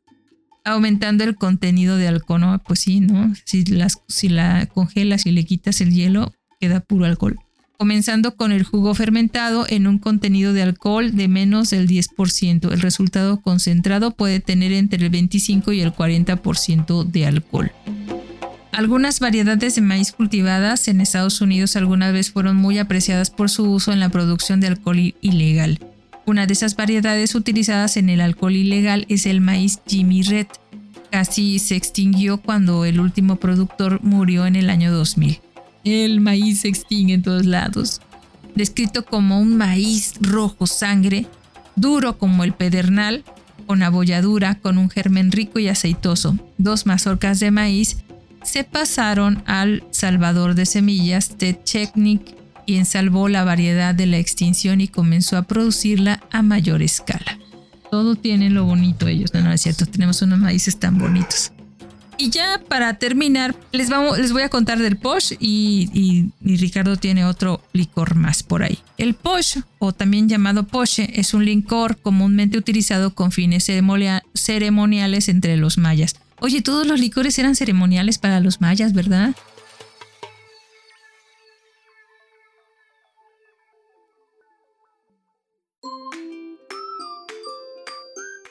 aumentando el contenido de alcohol. Pues sí, ¿no? Si, si la congelas y le quitas el hielo, queda puro alcohol comenzando con el jugo fermentado en un contenido de alcohol de menos del 10%. El resultado concentrado puede tener entre el 25 y el 40% de alcohol. Algunas variedades de maíz cultivadas en Estados Unidos alguna vez fueron muy apreciadas por su uso en la producción de alcohol ilegal. Una de esas variedades utilizadas en el alcohol ilegal es el maíz Jimmy Red. Casi se extinguió cuando el último productor murió en el año 2000. El maíz se extingue en todos lados. Descrito como un maíz rojo sangre, duro como el pedernal, con abolladura, con un germen rico y aceitoso. Dos mazorcas de maíz se pasaron al salvador de semillas de Chechnik, quien salvó la variedad de la extinción y comenzó a producirla a mayor escala. Todo tiene lo bonito ellos, no, no es cierto, tenemos unos maíces tan bonitos. Y ya para terminar, les, vamos, les voy a contar del Posh y, Ricardo tiene otro licor más por ahí. El Posh, o también llamado Poche, es un licor comúnmente utilizado con fines ceremoniales entre los mayas. Oye, todos los licores eran ceremoniales para los mayas, ¿verdad?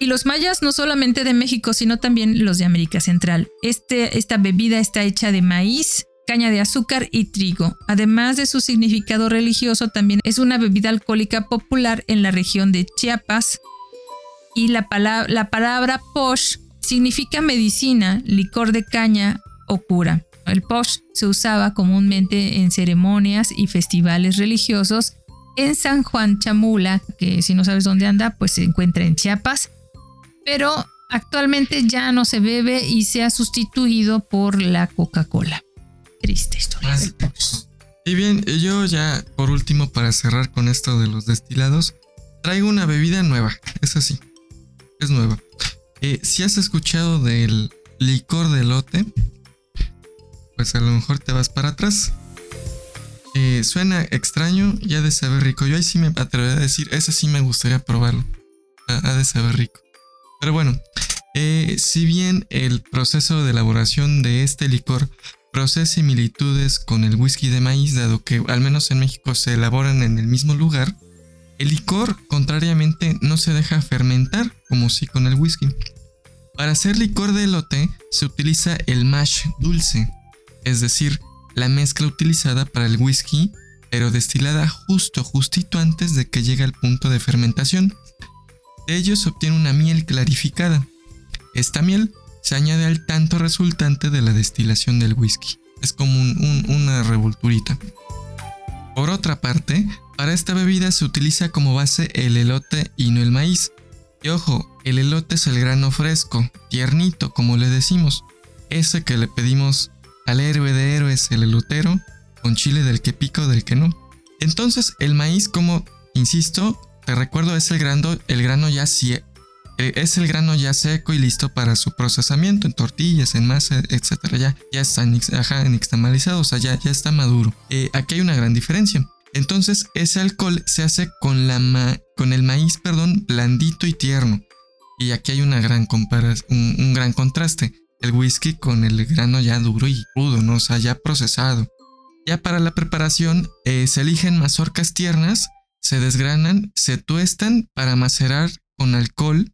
Y los mayas no solamente de México, sino también los de América Central. Este, esta bebida está hecha de maíz, caña de azúcar y trigo. Además de su significado religioso, también es una bebida alcohólica popular en la región de Chiapas. Y la, la palabra posh significa medicina, licor de caña o cura. El posh se usaba comúnmente en ceremonias y festivales religiosos en San Juan Chamula, que si no sabes dónde anda, pues se encuentra en Chiapas, pero actualmente ya no se bebe y se ha sustituido por la Coca-Cola. Triste historia. Y bien, yo ya por último para cerrar con esto de los destilados, traigo una bebida nueva, es así, es nueva. Eh, si has escuchado del licor de lote, pues a lo mejor te vas para atrás. Eh, suena extraño y ha de saber rico. Yo ahí sí me atrevería a decir, ese sí me gustaría probarlo. Ha, de saber rico. Pero bueno, eh, si bien el proceso de elaboración de este licor procesa similitudes con el whisky de maíz, dado que al menos en México se elaboran en el mismo lugar, el licor, contrariamente, no se deja fermentar como si con el whisky. Para hacer licor de elote se utiliza el mash dulce, es decir, la mezcla utilizada para el whisky, pero destilada justo, justito antes de que llegue al punto de fermentación. De ello se obtiene una miel clarificada. Esta miel se añade al tanto resultante de la destilación del whisky. Es como una revolturita. Por otra parte, para esta bebida se utiliza como base el elote y no el maíz. Y ojo, el elote es el grano fresco, tiernito, como le decimos. Ese que le pedimos al héroe de héroes, el elotero, con chile del que pico, del que no. Entonces, el maíz, como insisto, te recuerdo, es el grano, el grano ya eh, es el grano ya seco y listo para su procesamiento en tortillas, en masa, etc. Ya, ya está nixtamalizado, o sea, ya, ya está maduro. Eh, aquí hay una gran diferencia. Entonces ese alcohol se hace con, la con el maíz perdón, blandito y tierno. Y aquí hay una gran un, un, gran contraste. El whisky con el grano ya duro y rudo, ¿no? O sea, ya procesado. Ya para la preparación eh, se eligen mazorcas tiernas, se desgranan, se tuestan para macerar con alcohol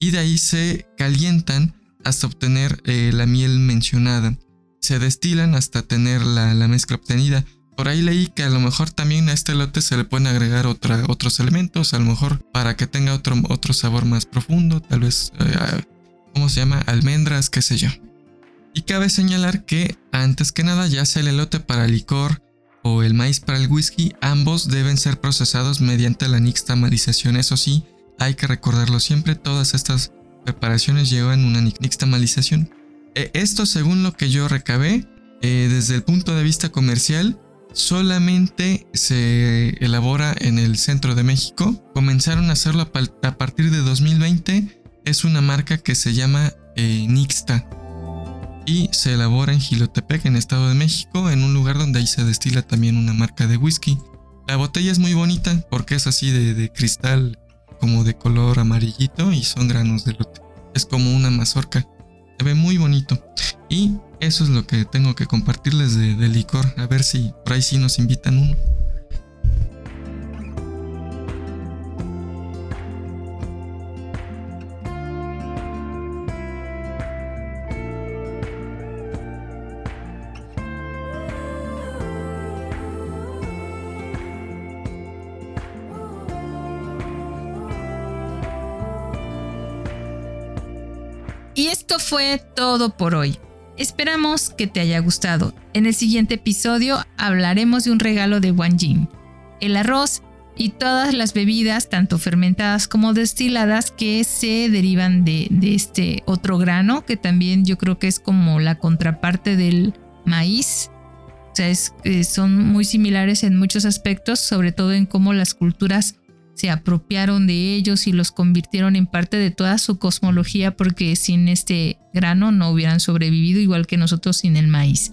y de ahí se calientan hasta obtener eh, la miel mencionada. Se destilan hasta tener la, la mezcla obtenida. Por ahí leí que a lo mejor también a este lote se le pueden agregar otros elementos, a lo mejor para que tenga otro, otro sabor más profundo, tal vez, eh, ¿cómo se llama? Almendras, qué sé yo. Y cabe señalar que, antes que nada, ya sea el elote para licor o el maíz para el whisky, ambos deben ser procesados mediante la nixtamalización. Eso sí, hay que recordarlo siempre, todas estas preparaciones llevan una nixtamalización. Eh, esto, según lo que yo recabé, eh, desde el punto de vista comercial, solamente se elabora en el centro de México. Comenzaron a hacerlo a partir de 2020. Es una marca que se llama eh, Nixta y se elabora en Gilotepec, en Estado de México, en un lugar donde ahí se destila también una marca de whisky. La botella es muy bonita porque es así de, de cristal, como de color amarillito y son granos de lote. Es como una mazorca. Se ve muy bonito. Y eso es lo que tengo que compartirles de, licor. A ver si por ahí sí nos invitan uno. Esto fue todo por hoy. Esperamos que te haya gustado. En el siguiente episodio hablaremos de un regalo de Wanjin, el arroz y todas las bebidas, tanto fermentadas como destiladas, que se derivan de, de este otro grano, que también yo creo que es como la contraparte del maíz. O sea, es, eh, son muy similares en muchos aspectos, sobre todo en cómo las culturas se apropiaron de ellos y los convirtieron en parte de toda su cosmología porque sin este grano no hubieran sobrevivido igual que nosotros sin el maíz.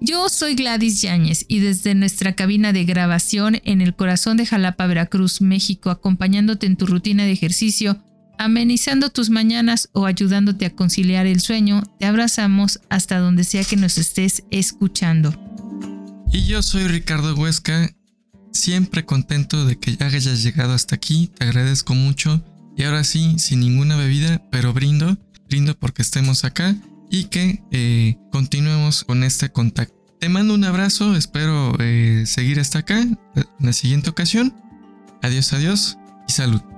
Yo soy Gladys Yáñez y desde nuestra cabina de grabación en el corazón de Jalapa, Veracruz, México, acompañándote en tu rutina de ejercicio, amenizando tus mañanas o ayudándote a conciliar el sueño, te abrazamos hasta donde sea que nos estés escuchando. Y yo soy Ricardo Huesca, siempre contento de que ya hayas llegado hasta aquí, te agradezco mucho. Y ahora sí, sin ninguna bebida, pero brindo, brindo porque estemos acá y que eh, continuemos con este contacto. Te mando un abrazo, espero eh, seguir hasta acá en la siguiente ocasión. Adiós, adiós y salud.